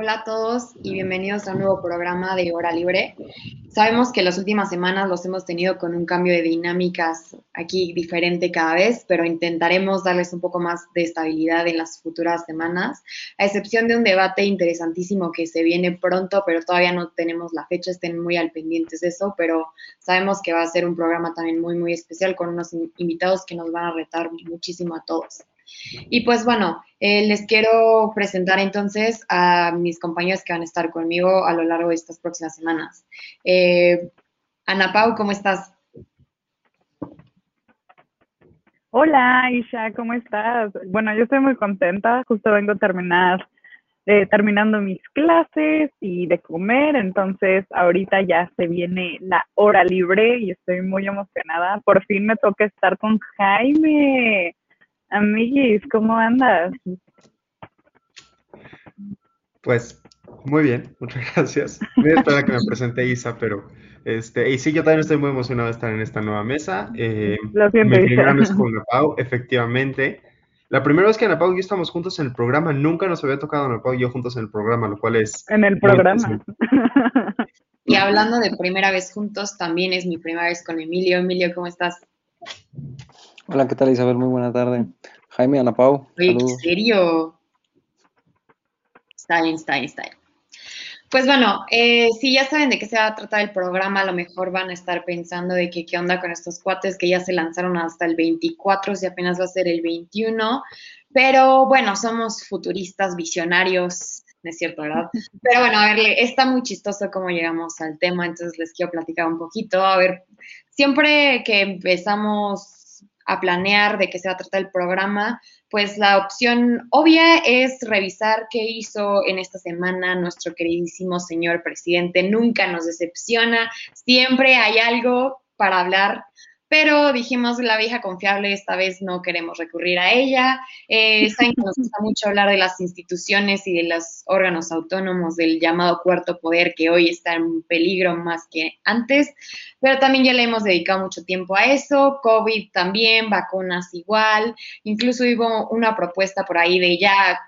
Hola a todos y bienvenidos a un nuevo programa de Hora Libre. Sabemos que las últimas semanas los hemos tenido con un cambio de dinámicas aquí diferente cada vez, pero intentaremos darles un poco más de estabilidad en las futuras semanas, a excepción de un debate interesantísimo que se viene pronto, pero todavía no tenemos la fecha, estén muy al pendientes de eso, pero sabemos que va a ser un programa también muy, muy especial con unos invitados que nos van a retar muchísimo a todos. Y pues bueno, eh, les quiero presentar entonces a mis compañeros que van a estar conmigo a lo largo de estas próximas semanas. Eh, Ana Pau, ¿cómo estás? Hola, Isha, ¿cómo estás? Bueno, yo estoy muy contenta, justo vengo a terminar, eh, terminando mis clases y de comer, entonces ahorita ya se viene la hora libre y estoy muy emocionada. Por fin me toca estar con Jaime. Amiguis, ¿cómo andas? Pues muy bien, muchas gracias. Voy a esperar a que me presente Isa, pero este, y sí, yo también estoy muy emocionado de estar en esta nueva mesa. Eh, Lo siento, mi Isa. primera vez con Ana Pau, efectivamente. La primera vez que Ana Pau y yo estamos juntos en el programa, nunca nos había tocado Ana Pau y yo juntos en el programa, lo cual es... En el programa. Y hablando de primera vez juntos, también es mi primera vez con Emilio. Emilio, ¿cómo estás? Hola, ¿qué tal Isabel? Muy buena tarde. Jaime, Ana Pau, Oye, ¿en serio? Está bien, está bien, está bien. Pues bueno, eh, si ya saben de qué se va a tratar el programa, a lo mejor van a estar pensando de que qué onda con estos cuates que ya se lanzaron hasta el 24, si apenas va a ser el 21. Pero bueno, somos futuristas, visionarios, no es cierto, ¿verdad? Pero bueno, a ver, está muy chistoso cómo llegamos al tema, entonces les quiero platicar un poquito. A ver, siempre que empezamos a planear de qué se va a tratar el programa, pues la opción obvia es revisar qué hizo en esta semana nuestro queridísimo señor presidente. Nunca nos decepciona, siempre hay algo para hablar, pero dijimos la vieja confiable, esta vez no queremos recurrir a ella. Eh, saben que nos gusta mucho hablar de las instituciones y de los órganos autónomos del llamado cuarto poder que hoy está en peligro más que antes, pero también ya le hemos dedicado mucho tiempo a eso, COVID también, vacunas igual, incluso hubo una propuesta por ahí de ya,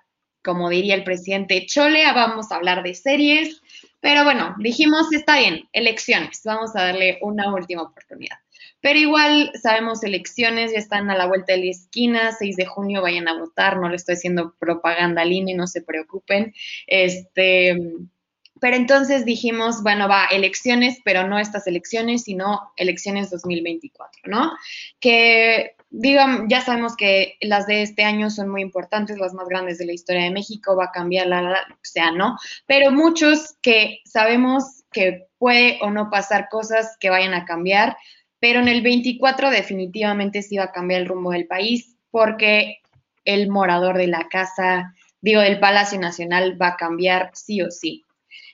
como diría el presidente Chole, vamos a hablar de series, pero bueno, dijimos, está bien, elecciones, vamos a darle una última oportunidad. Pero igual sabemos elecciones, ya están a la vuelta de la esquina, 6 de junio vayan a votar, no le estoy haciendo propaganda al INE, no se preocupen. Este, pero entonces dijimos, bueno, va, elecciones, pero no estas elecciones, sino elecciones 2024, ¿no? Que digan, ya sabemos que las de este año son muy importantes, las más grandes de la historia de México, va a cambiar la, la- o sea, ¿no? Pero muchos que sabemos que puede o no pasar cosas que vayan a cambiar, pero en el 24 definitivamente sí va a cambiar el rumbo del país porque el morador de la casa, digo, del Palacio Nacional va a cambiar sí o sí.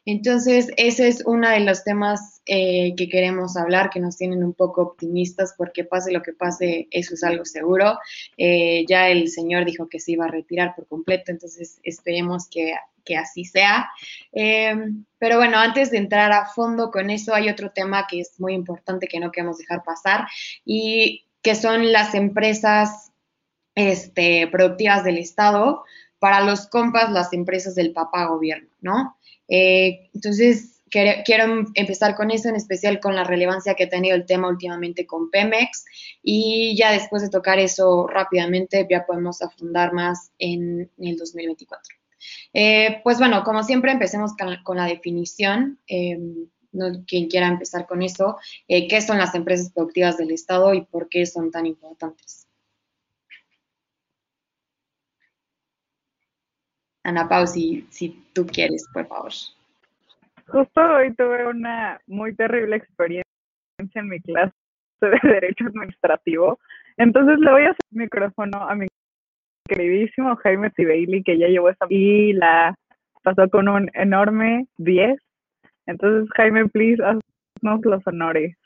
Entonces, ese es uno de los temas eh, que queremos hablar, que nos tienen un poco optimistas, porque pase lo que pase, eso es algo seguro. Eh, ya el señor dijo que se iba a retirar por completo, entonces esperemos que, que así sea. Eh, pero bueno, antes de entrar a fondo con eso, hay otro tema que es muy importante que no queremos dejar pasar y que son las empresas este, productivas del Estado, para los compas, las empresas del papá gobierno, ¿no? Eh, entonces, quiero, empezar con eso, en especial con la relevancia que ha tenido el tema últimamente con Pemex, y ya después de tocar eso rápidamente, ya podemos afundar más en, el 2024. Eh, pues bueno, como siempre, empecemos con, la definición. Eh, no, quien quiera empezar con eso, eh, ¿qué son las empresas productivas del Estado y por qué son tan importantes? Ana Pau, si, si tú quieres, por favor. Justo hoy tuve una muy terrible experiencia en mi clase de Derecho Administrativo. Entonces le voy a hacer el micrófono a mi queridísimo Jaime Tibaili, que ya llevó esta y la pasó con un enorme 10. Entonces, Jaime, please, haznos los honores.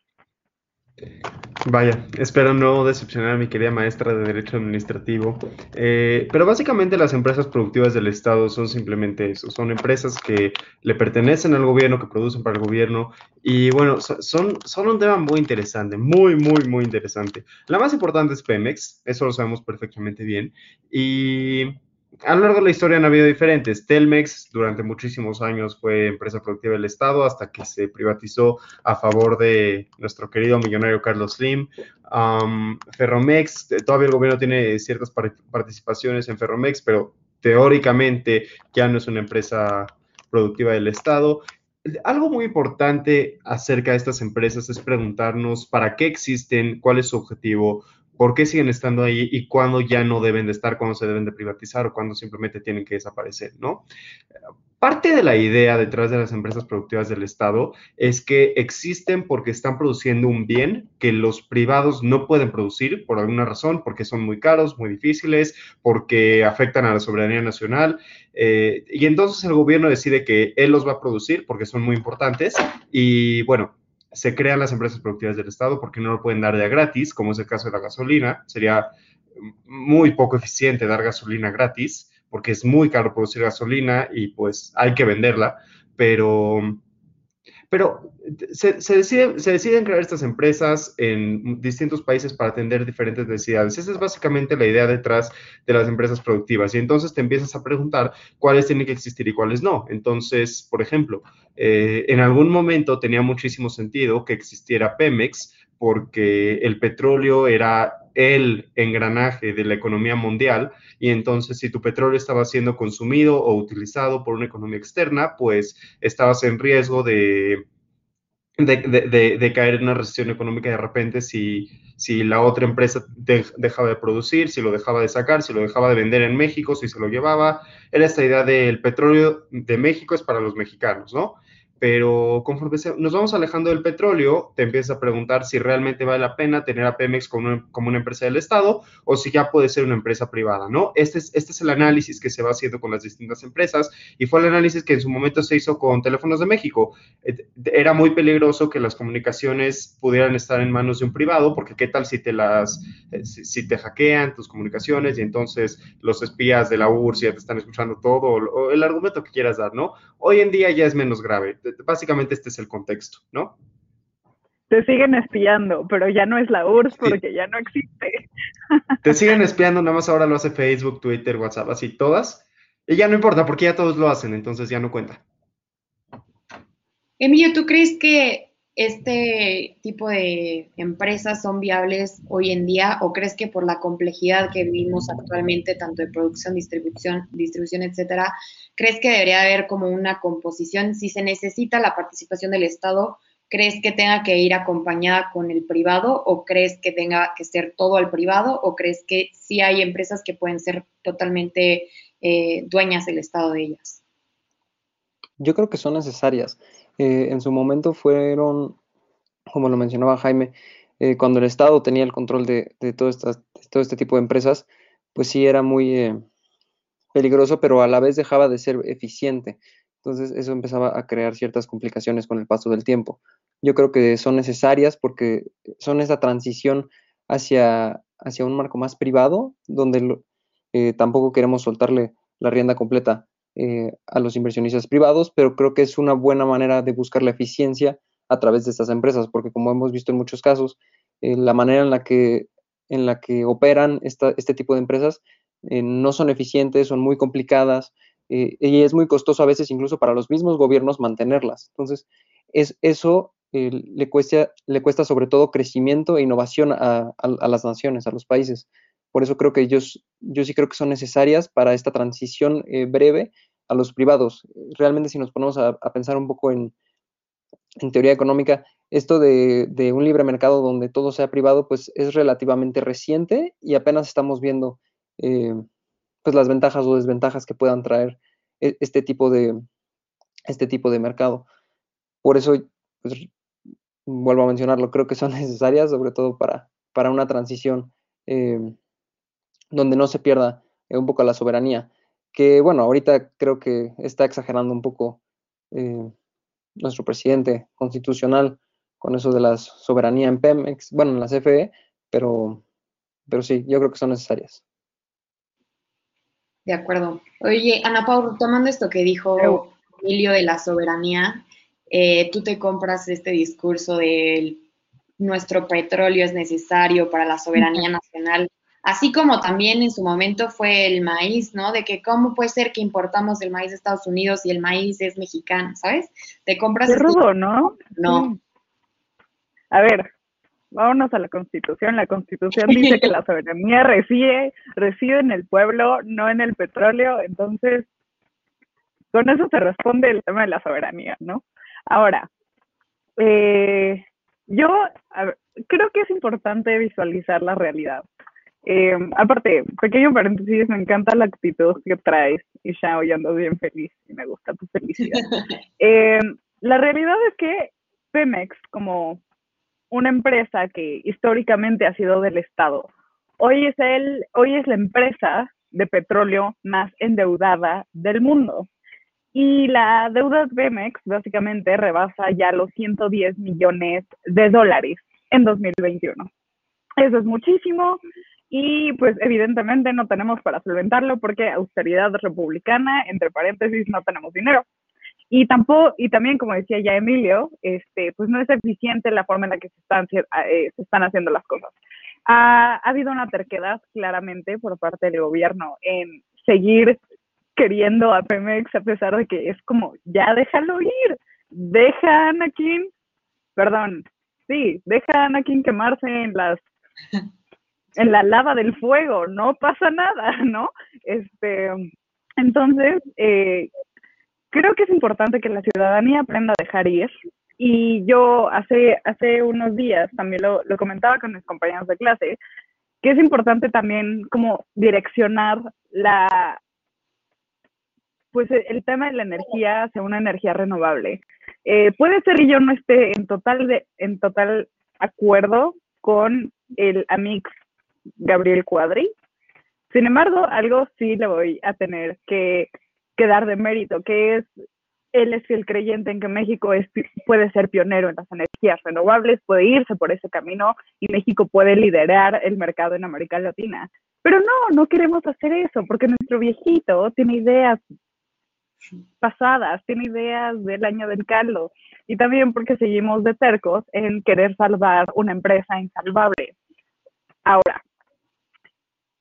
Vaya, espero no decepcionar a mi querida maestra de Derecho Administrativo, eh, pero básicamente las empresas productivas del Estado son simplemente eso, son empresas que le pertenecen al gobierno, que producen para el gobierno, y bueno, son, son un tema muy interesante, muy, muy, muy interesante. La más importante es Pemex, eso lo sabemos perfectamente bien, y a lo largo de la historia han habido diferentes. Telmex durante muchísimos años fue empresa productiva del Estado hasta que se privatizó a favor de nuestro querido millonario Carlos Slim. Ferromex, todavía el gobierno tiene ciertas participaciones en Ferromex, pero teóricamente ya no es una empresa productiva del Estado. Algo muy importante acerca de estas empresas es preguntarnos para qué existen, cuál es su objetivo, por qué siguen estando ahí y cuándo ya no deben de estar, cuándo se deben de privatizar o cuándo simplemente tienen que desaparecer, ¿no? Parte de la idea detrás de las empresas productivas del Estado es que existen porque están produciendo un bien que los privados no pueden producir por alguna razón, porque son muy caros, muy difíciles, porque afectan a la soberanía nacional. Eh, y entonces el gobierno decide que él los va a producir porque son muy importantes. Y bueno, se crean las empresas productivas del Estado porque no lo pueden dar ya gratis, como es el caso de la gasolina. Sería muy poco eficiente dar gasolina gratis porque es muy caro producir gasolina y pues hay que venderla, pero pero se, deciden crear estas empresas en distintos países para atender diferentes necesidades. Esa es básicamente la idea detrás de las empresas productivas. Y entonces te empiezas a preguntar cuáles tienen que existir y cuáles no. Entonces, por ejemplo, eh, en algún momento tenía muchísimo sentido que existiera Pemex porque el petróleo era el engranaje de la economía mundial y entonces si tu petróleo estaba siendo consumido o utilizado por una economía externa, pues estabas en riesgo de, de, caer en una recesión económica de repente si, si la otra empresa dejaba de producir, si lo dejaba de sacar, si lo dejaba de vender en México, si se lo llevaba. Era esta idea del petróleo de México es para los mexicanos, ¿no? Pero conforme nos vamos alejando del petróleo, te empiezas a preguntar si realmente vale la pena tener a Pemex como una, empresa del Estado o si ya puede ser una empresa privada, ¿no? Este es, este es el análisis que se va haciendo con las distintas empresas y fue el análisis que en su momento se hizo con Teléfonos de México. Era muy peligroso que las comunicaciones pudieran estar en manos de un privado, porque qué tal si te las, eh, si, te hackean tus comunicaciones y entonces los espías de la URSS ya te están escuchando todo, el argumento que quieras dar, ¿no? Hoy en día ya es menos grave básicamente este es el contexto, ¿no? Te siguen espiando, pero ya no es la URSS porque ya no existe. Te siguen espiando, nada más ahora lo hace Facebook, Twitter, WhatsApp, así todas. Y ya no importa porque ya todos lo hacen, entonces ya no cuenta. Emilio, ¿tú crees que este tipo de empresas son viables hoy en día o crees que por la complejidad que vivimos actualmente, tanto de producción, distribución, distribución, etcétera, crees que debería haber como una composición? Si se necesita la participación del Estado, ¿crees que tenga que ir acompañada con el privado o crees que tenga que ser todo al privado o crees que sí hay empresas que pueden ser totalmente eh, dueñas del Estado de ellas? Yo creo que son necesarias. Eh, en su momento fueron, como lo mencionaba Jaime, eh, cuando el Estado tenía el control de, todo, todo, este tipo de empresas, pues sí era muy eh, peligroso, pero a la vez dejaba de ser eficiente. Entonces eso empezaba a crear ciertas complicaciones con el paso del tiempo. Yo creo que son necesarias porque son esa transición hacia, hacia un marco más privado, donde tampoco queremos soltarle la rienda completa eh, a los inversionistas privados, pero creo que es una buena manera de buscar la eficiencia a través de estas empresas, porque como hemos visto en muchos casos, eh, la manera en la que, en la que operan este tipo de empresas eh, no son eficientes, son muy complicadas y es muy costoso a veces incluso para los mismos gobiernos mantenerlas. Entonces, es, eso le, cuesta, le cuesta sobre todo crecimiento e innovación a las naciones, a los países. Por eso creo que ellos, yo sí creo que son necesarias para esta transición eh, breve a los privados. Realmente si nos ponemos a, pensar un poco en, teoría económica, esto de, un libre mercado donde todo sea privado, pues es relativamente reciente y apenas estamos viendo eh, pues las ventajas o desventajas que puedan traer e, este tipo de, este tipo de mercado. Por eso, pues, vuelvo a mencionarlo, creo que son necesarias, sobre todo para, para una transición eh, donde no se pierda eh, un poco la soberanía. Que bueno, ahorita creo que está exagerando un poco eh, nuestro presidente constitucional con eso de la soberanía en Pemex, bueno, en la CFE, pero, pero sí, yo creo que son necesarias. De acuerdo. Oye, Ana Paula, tomando esto que dijo Emilio de la soberanía, eh, tú te compras este discurso de nuestro petróleo es necesario para la soberanía nacional, así como también en su momento fue el maíz, ¿no? De que cómo puede ser que importamos el maíz de Estados Unidos y el maíz es mexicano, ¿sabes? Te compras... Qué rudo, ¿no? No. A ver, vámonos a la Constitución. La Constitución dice que la soberanía reside, reside en el pueblo, no en el petróleo. Entonces, con eso se responde el tema de la soberanía, ¿no? Ahora, eh, yo creo que es importante visualizar la realidad. Eh, aparte, pequeño paréntesis, me encanta la actitud que traes, y ya hoy ando bien feliz y me gusta tu felicidad. Eh, la realidad es que Pemex, como una empresa que históricamente ha sido del Estado. Hoy es, el, hoy es la empresa de petróleo más endeudada del mundo. Y la deuda de Pemex básicamente rebasa ya los 110 millones de dólares en 2021. Eso es muchísimo y pues evidentemente no tenemos para solventarlo porque austeridad republicana, entre paréntesis, no tenemos dinero. Y tampoco, y también, como decía ya Emilio, este, pues no es eficiente la forma en la que se están, eh, se están haciendo las cosas. Ha, ha habido una terquedad claramente por parte del gobierno en seguir queriendo a Pemex a pesar de que es como, ya déjalo ir, deja a Anakin, perdón, sí, deja a Anakin quemarse en las en la lava del fuego, no pasa nada, ¿no? Este, entonces, eh, creo que es importante que la ciudadanía aprenda a dejar ir. Y yo hace, hace unos días también lo, comentaba con mis compañeros de clase, que es importante también como direccionar la, pues el tema de la energía hacia una energía renovable. Eh, puede ser que yo no esté en total, de, en total acuerdo con el Amix Gabriel Cuadri. Sin embargo, algo sí le voy a tener que dar de mérito, que es, él es el creyente en que México es, puede ser pionero en las energías renovables, puede irse por ese camino y México puede liderar el mercado en América Latina. Pero no, no queremos hacer eso porque nuestro viejito tiene ideas pasadas, tiene ideas del año del caldo y también porque seguimos de tercos en querer salvar una empresa insalvable. Ahora,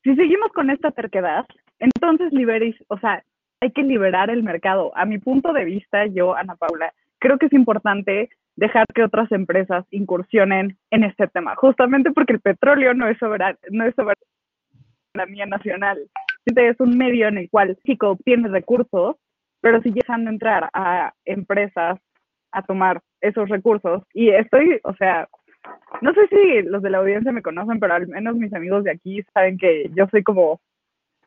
si seguimos con esta terquedad, entonces liberéis, o sea, hay que liberar el mercado. A mi punto de vista, yo, Ana Paula, creo que es importante dejar que otras empresas incursionen en este tema, justamente porque el petróleo no es soberano, no es soberanía nacional. Es un medio en el cual México obtiene recursos, pero sigue dejando entrar a empresas a tomar esos recursos. Y estoy, o sea, no sé si los de la audiencia me conocen, pero al menos mis amigos de aquí saben que yo soy como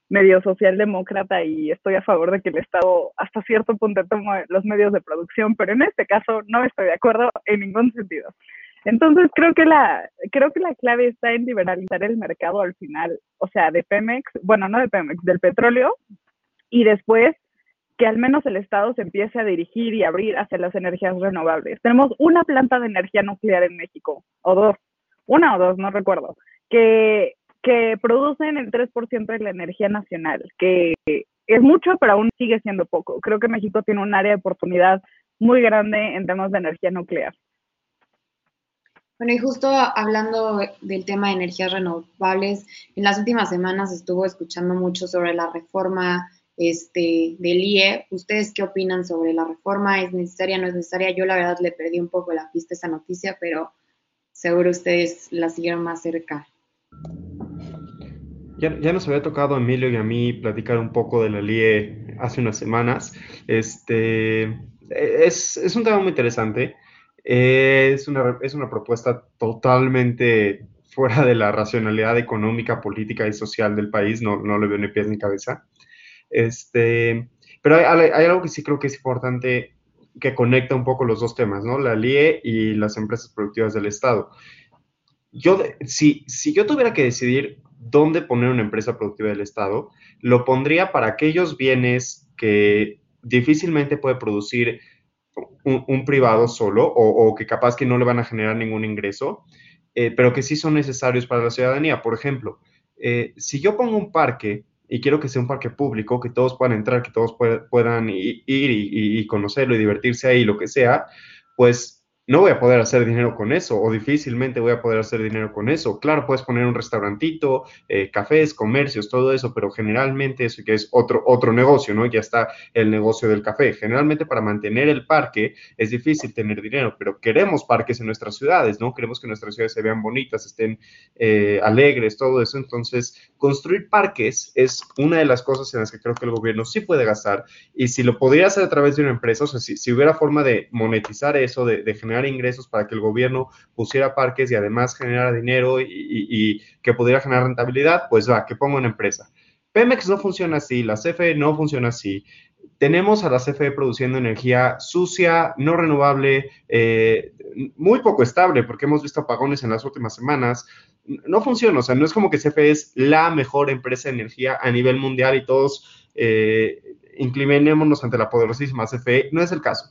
medio socialdemócrata y estoy a favor de que el Estado hasta cierto punto tome los medios de producción, pero en este caso no estoy de acuerdo en ningún sentido. Entonces creo que la creo que la clave está en liberalizar el mercado al final, o sea, de Pemex, bueno, no de Pemex, del petróleo y después que al menos el Estado se empiece a dirigir y abrir hacia las energías renovables. Tenemos una planta de energía nuclear en México, o dos, una o dos, no recuerdo, que que producen el 3% de la energía nacional, que es mucho, pero aún sigue siendo poco. Creo que México tiene un área de oportunidad muy grande en temas de energía nuclear. Bueno, y justo hablando del tema de energías renovables, en las últimas semanas estuvo escuchando mucho sobre la reforma este, del IE. ¿Ustedes qué opinan sobre la reforma? ¿Es necesaria, no es necesaria? Yo la verdad le perdí un poco la pista a esa noticia, pero seguro ustedes la siguieron más cerca. Ya, nos había tocado a Emilio y a mí platicar un poco de la LIE hace unas semanas. Este, es, un tema muy interesante. Es una, es una propuesta totalmente fuera de la racionalidad económica, política y social del país. No, no le veo ni pies ni cabeza. Este, pero hay, algo que sí creo que es importante que conecta un poco los dos temas, ¿no? La LIE y las empresas productivas del Estado. Yo, si, si yo tuviera que decidir dónde poner una empresa productiva del Estado, lo pondría para aquellos bienes que difícilmente puede producir un, privado solo o, que capaz que no le van a generar ningún ingreso, eh, pero que sí son necesarios para la ciudadanía. Por ejemplo, eh, si yo pongo un parque y quiero que sea un parque público, que todos puedan entrar, que todos puedan ir y, y, conocerlo y divertirse ahí, lo que sea, pues no voy a poder hacer dinero con eso o difícilmente voy a poder hacer dinero con eso. Claro, puedes poner un restaurantito, eh, cafés, comercios, todo eso, pero generalmente eso que es otro, otro negocio, ¿no? Ya está el negocio del café. Generalmente para mantener el parque es difícil tener dinero, pero queremos parques en nuestras ciudades, ¿no? Queremos que nuestras ciudades se vean bonitas, estén eh, alegres, todo eso. Entonces, construir parques es una de las cosas en las que creo que el gobierno sí puede gastar y si lo podría hacer a través de una empresa, o sea, si, hubiera forma de monetizar eso, de, de generar ingresos para que el gobierno pusiera parques y además generara dinero y, que pudiera generar rentabilidad, pues va, que ponga una empresa. Pemex no funciona así, la CFE no funciona así. Tenemos a la CFE produciendo energía sucia, no renovable, eh, muy poco estable, porque hemos visto apagones en las últimas semanas. No funciona, o sea, no es como que CFE es la mejor empresa de energía a nivel mundial y todos eh, inclinémonos ante la poderosísima CFE. No es el caso.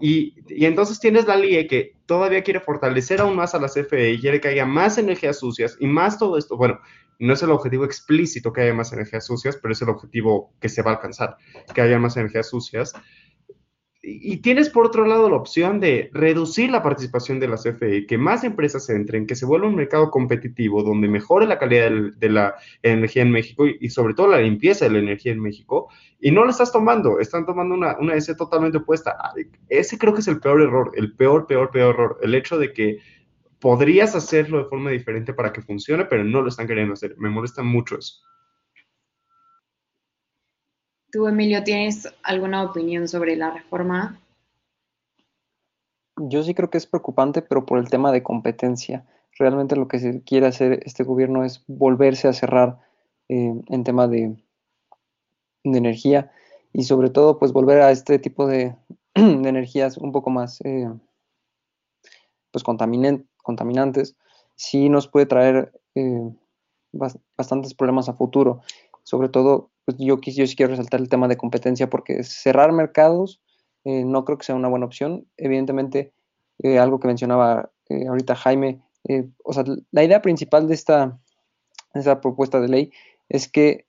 Y, entonces tienes la LIE que todavía quiere fortalecer aún más a la CFE y quiere que haya más energías sucias y más todo esto. Bueno, no es el objetivo explícito que haya más energías sucias, pero es el objetivo que se va a alcanzar, que haya más energías sucias y tienes por otro lado la opción de reducir la participación de la CFE, que más empresas entren, que se vuelva un mercado competitivo donde mejore la calidad de la energía en México y, sobre todo la limpieza de la energía en México, y no lo estás tomando, están tomando una, una S totalmente opuesta. Ese creo que es el peor error, el peor, peor, peor error, el hecho de que podrías hacerlo de forma diferente para que funcione, pero no lo están queriendo hacer. Me molesta mucho eso. ¿Tú, Emilio, tienes alguna opinión sobre la reforma? Yo sí creo que es preocupante, pero por el tema de competencia. Realmente lo que se quiere hacer este gobierno es volverse a cerrar eh, en tema de, energía y sobre todo pues volver a este tipo de, energías un poco más eh, pues contaminantes, sí nos puede traer eh, bastantes problemas a futuro. Sobre todo pues yo, yo sí quiero resaltar el tema de competencia porque cerrar mercados eh, no creo que sea una buena opción. Evidentemente, eh, algo que mencionaba eh, ahorita Jaime, o sea, la idea principal de esta, esta propuesta de ley es que,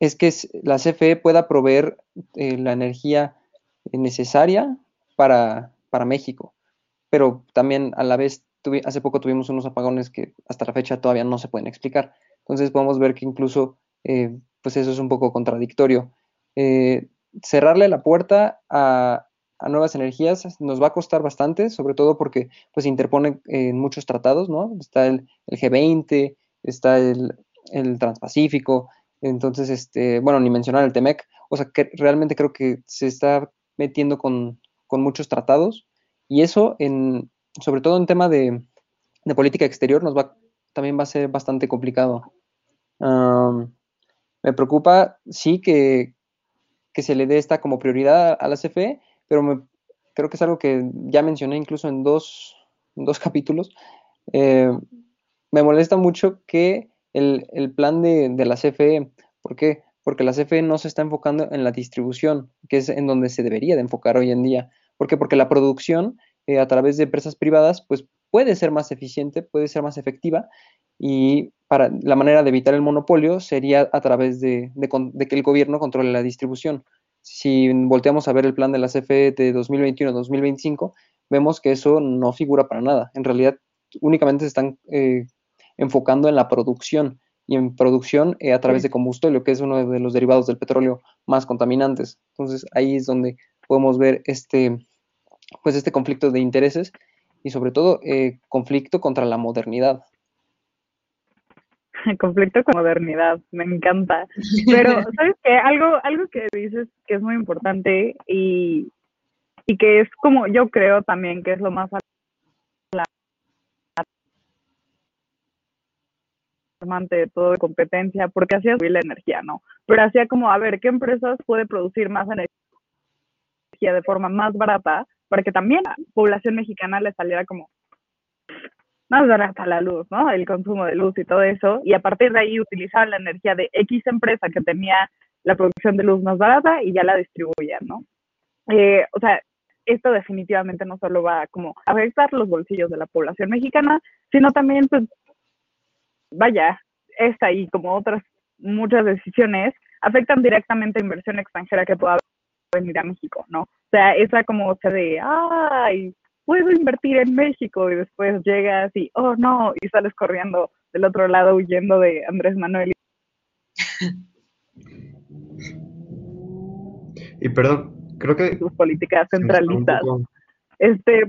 es que la CFE pueda proveer la energía necesaria para, para México, pero también a la vez hace poco tuvimos unos apagones que hasta la fecha todavía no se pueden explicar. Entonces podemos ver que incluso pues eso es un poco contradictorio. Eh, cerrarle la puerta a, nuevas energías nos va a costar bastante, sobre todo porque pues interpone en muchos tratados, ¿no? Está el, G20, está el, Transpacífico, entonces, este, bueno, ni mencionar el TEMEC, o sea, que realmente creo que se está metiendo con, muchos tratados y eso, en, sobre todo en tema de, política exterior, nos va, también va a ser bastante complicado. Me preocupa, sí, que, se le dé esta como prioridad a la CFE, pero me, creo que es algo que ya mencioné incluso en dos, dos capítulos. Eh, me molesta mucho que el, plan de, la CFE, ¿por qué? Porque la CFE no se está enfocando en la distribución, que es en donde se debería de enfocar hoy en día. ¿Por qué? Porque la producción eh, a través de empresas privadas, pues puede ser más eficiente, puede ser más efectiva y para la manera de evitar el monopolio sería a través de, que el gobierno controle la distribución. Si volteamos a ver el plan de la CFE de 2021-2025, vemos que eso no figura para nada. En realidad, únicamente se están eh, enfocando en la producción y en producción eh, a través de combustible, que es uno de los derivados del petróleo más contaminantes. Entonces, ahí es donde podemos ver este, pues este conflicto de intereses y sobre todo eh, conflicto contra la modernidad. conflicto con modernidad, me encanta. Pero, ¿sabes qué? Algo, algo que dices que es muy importante y, y que es como yo creo también que es lo más alarmante de todo de competencia, porque hacía subir la energía, ¿no? Pero hacía como, a ver, ¿qué empresas puede producir más energía de forma más barata para que también la población mexicana le saliera como más barata la luz, ¿no? El consumo de luz y todo eso. Y a partir de ahí utilizar la energía de X empresa que tenía la producción de luz más barata y ya la distribuían, ¿no? eh, o sea, esto definitivamente no solo va como a afectar los bolsillos de la población mexicana, sino también, pues, vaya, esta y como otras muchas decisiones afectan directamente a inversión extranjera que pueda venir a México, ¿no? O sea, esa como se de, ay, puedo invertir en México y después llegas y, oh no, y sales corriendo del otro lado huyendo de Andrés Manuel. Y perdón, creo que... Sus políticas centralistas. Este...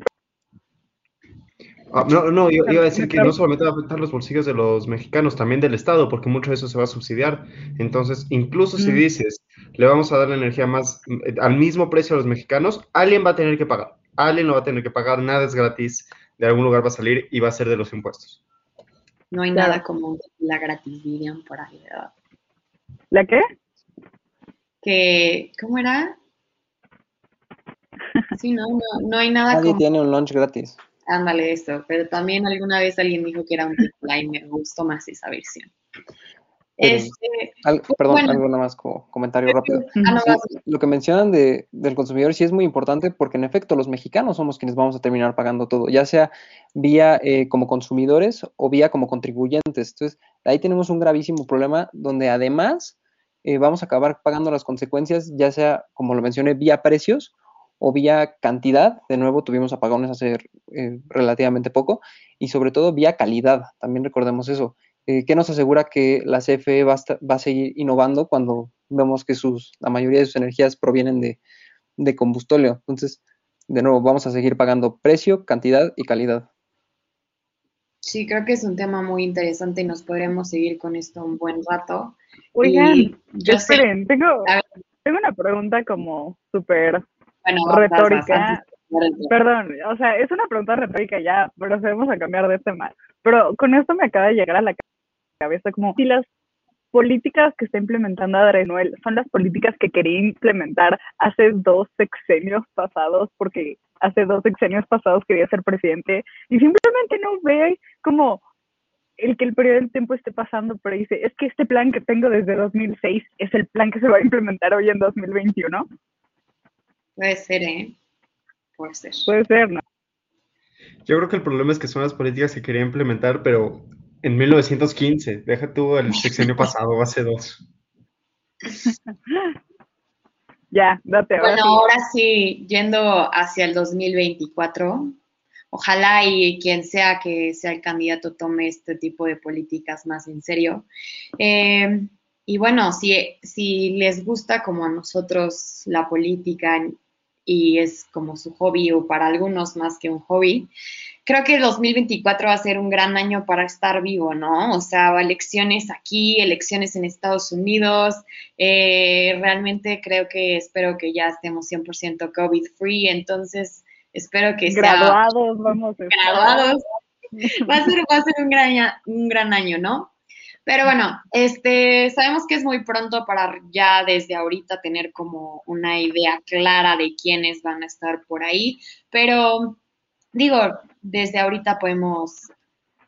Ah, no, no, iba a decir que no solamente va a afectar los bolsillos de los mexicanos, también del Estado, porque mucho de eso se va a subsidiar. Entonces, incluso si dices, le vamos a dar la energía más eh, al mismo precio a los mexicanos, alguien va a tener que pagar. Alguien no va a tener que pagar, nada es gratis, de algún lugar va a salir y va a ser de los impuestos. No hay nada como la gratis, dirían por ahí, ¿verdad? ¿La qué? Que, ¿cómo era? Sí, no, no, no hay nada Nadie tiene un lunch gratis. Ándale, eso. Pero también alguna vez alguien dijo que era un titular y me gustó más esa versión. Este, perdón, algo nada más como comentario rápido. Ah, lo que mencionan de, del consumidor sí es muy importante porque en efecto los mexicanos somos quienes vamos a terminar pagando todo, ya sea vía eh, como consumidores o vía como contribuyentes. Entonces, ahí tenemos un gravísimo problema donde además eh, vamos a acabar pagando las consecuencias, ya sea, como lo mencioné, vía precios o vía cantidad. De nuevo, tuvimos apagones hace eh, relativamente poco y sobre todo vía calidad. También recordemos eso eh, ¿qué nos asegura que la CFE va a, seguir innovando cuando vemos que sus, la mayoría de sus energías provienen de, de combustóleo? Entonces, de nuevo, vamos a seguir pagando precio, cantidad y calidad. Sí, creo que es un tema muy interesante y nos podremos seguir con esto un buen rato. Oigan, yo esperen, tengo, tengo una pregunta como súper retórica. Perdón, o sea, es una pregunta retórica ya, pero vamos a cambiar de tema. Pero con esto me acaba de llegar a la cabeza como si las políticas que está implementando Andrés Manuel son las políticas que quería implementar hace dos sexenios pasados, porque hace dos sexenios pasados quería ser presidente y simplemente no ve como el que el periodo del tiempo esté pasando, pero dice, es que este plan que tengo desde 2006 es el plan que se va a implementar hoy en 2021. Puede ser, ¿eh? Puede ser. Puede ser, ¿no? Yo creo que el problema es que son las políticas que quería implementar, pero en 1915, deja tú el sexenio pasado, hace dos. ya, date. Bueno, ahora sí, yendo hacia el 2024, ojalá y quien sea que sea el candidato tome este tipo de políticas más en serio. Eh, y bueno, si, si les gusta como a nosotros la política y es como su hobby o para algunos más que un hobby, creo que el 2024 va a ser un gran año para estar vivo, ¿no? O sea, elecciones aquí, elecciones en Estados Unidos. Eh, realmente creo que espero que ya estemos 100% COVID free, entonces espero que graduados, vamos a graduados. Va a ser, va a ser un, gran, un gran año, ¿no? Pero bueno, este, sabemos que es muy pronto para ya desde ahorita tener como una idea clara de quiénes van a estar por ahí, pero digo, desde ahorita podemos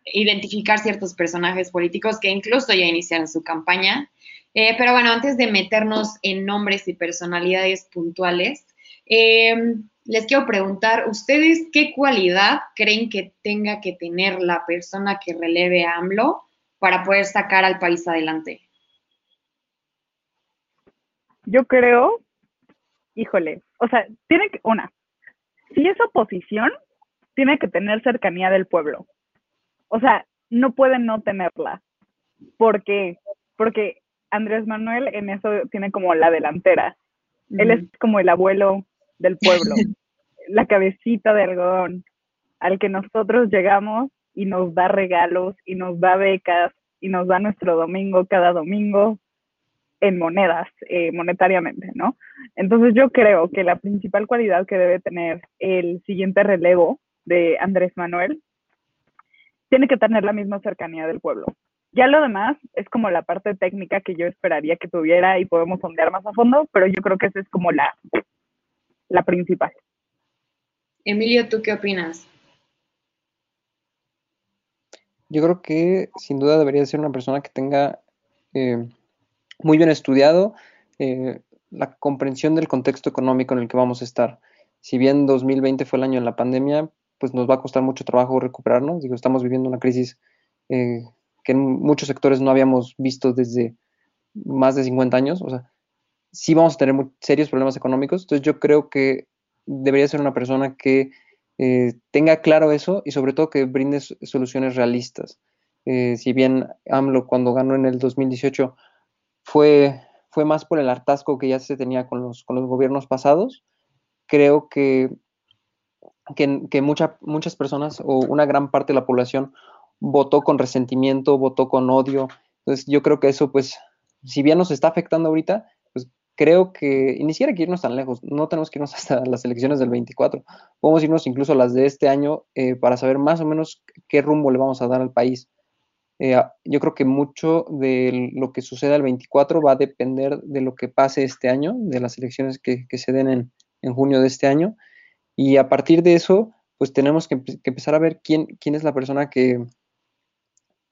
identificar ciertos personajes políticos que incluso ya iniciaron su campaña. Eh, pero bueno, antes de meternos en nombres y personalidades puntuales, em, les quiero preguntar, ¿ustedes qué cualidad creen que tenga que tener la persona que releve a AMLO para poder sacar al país adelante? Yo creo, híjole, o sea, tiene que, una, si es oposición, tiene que tener cercanía del pueblo. O sea, no puede no tenerla. ¿Por qué? Porque Andrés Manuel en eso tiene como la delantera. Él es como el abuelo del pueblo, la cabecita de algodón, al que nosotros llegamos y nos da regalos y nos da becas y nos da nuestro domingo cada domingo en monedas, eh, monetariamente, ¿no? Entonces yo creo que la principal cualidad que debe tener el siguiente relevo de Andrés Manuel, tiene que tener la misma cercanía del pueblo. Ya lo demás es como la parte técnica que yo esperaría que tuviera y podemos sondear más a fondo, pero yo creo que esa es como la, la principal. Emilio, ¿tú qué opinas? Yo creo que sin duda debería ser una persona que tenga eh, muy bien estudiado, eh, la comprensión del contexto económico en el que vamos a estar. Si bien 2020 fue el año de la pandemia, pues nos va a costar mucho trabajo recuperarnos. Digo, estamos viviendo una crisis eh, que en muchos sectores no habíamos visto desde más de 50 años. O sea, sí vamos a tener muy serios problemas económicos. Entonces yo creo que debería ser una persona que eh, tenga claro eso y sobre todo que brinde soluciones realistas. Eh, si bien AMLO cuando ganó en el 2018 fue, fue más por el hartazgo que ya se tenía con los, con los gobiernos pasados, creo que, que, muchas personas o una gran parte de la población votó con resentimiento, votó con odio. Entonces yo creo que eso pues, si bien nos está afectando ahorita, pues creo que, y ni siquiera hay que irnos tan lejos, no tenemos que irnos hasta las elecciones del 24, podemos irnos incluso a las de este año eh, para saber más o menos qué rumbo le vamos a dar al país. Eh, yo creo que mucho de lo que suceda el 24 va a depender de lo que pase este año, de las elecciones que, se den en, junio de este año. Y a partir de eso, pues tenemos que, empezar a ver quién, quién es la persona que,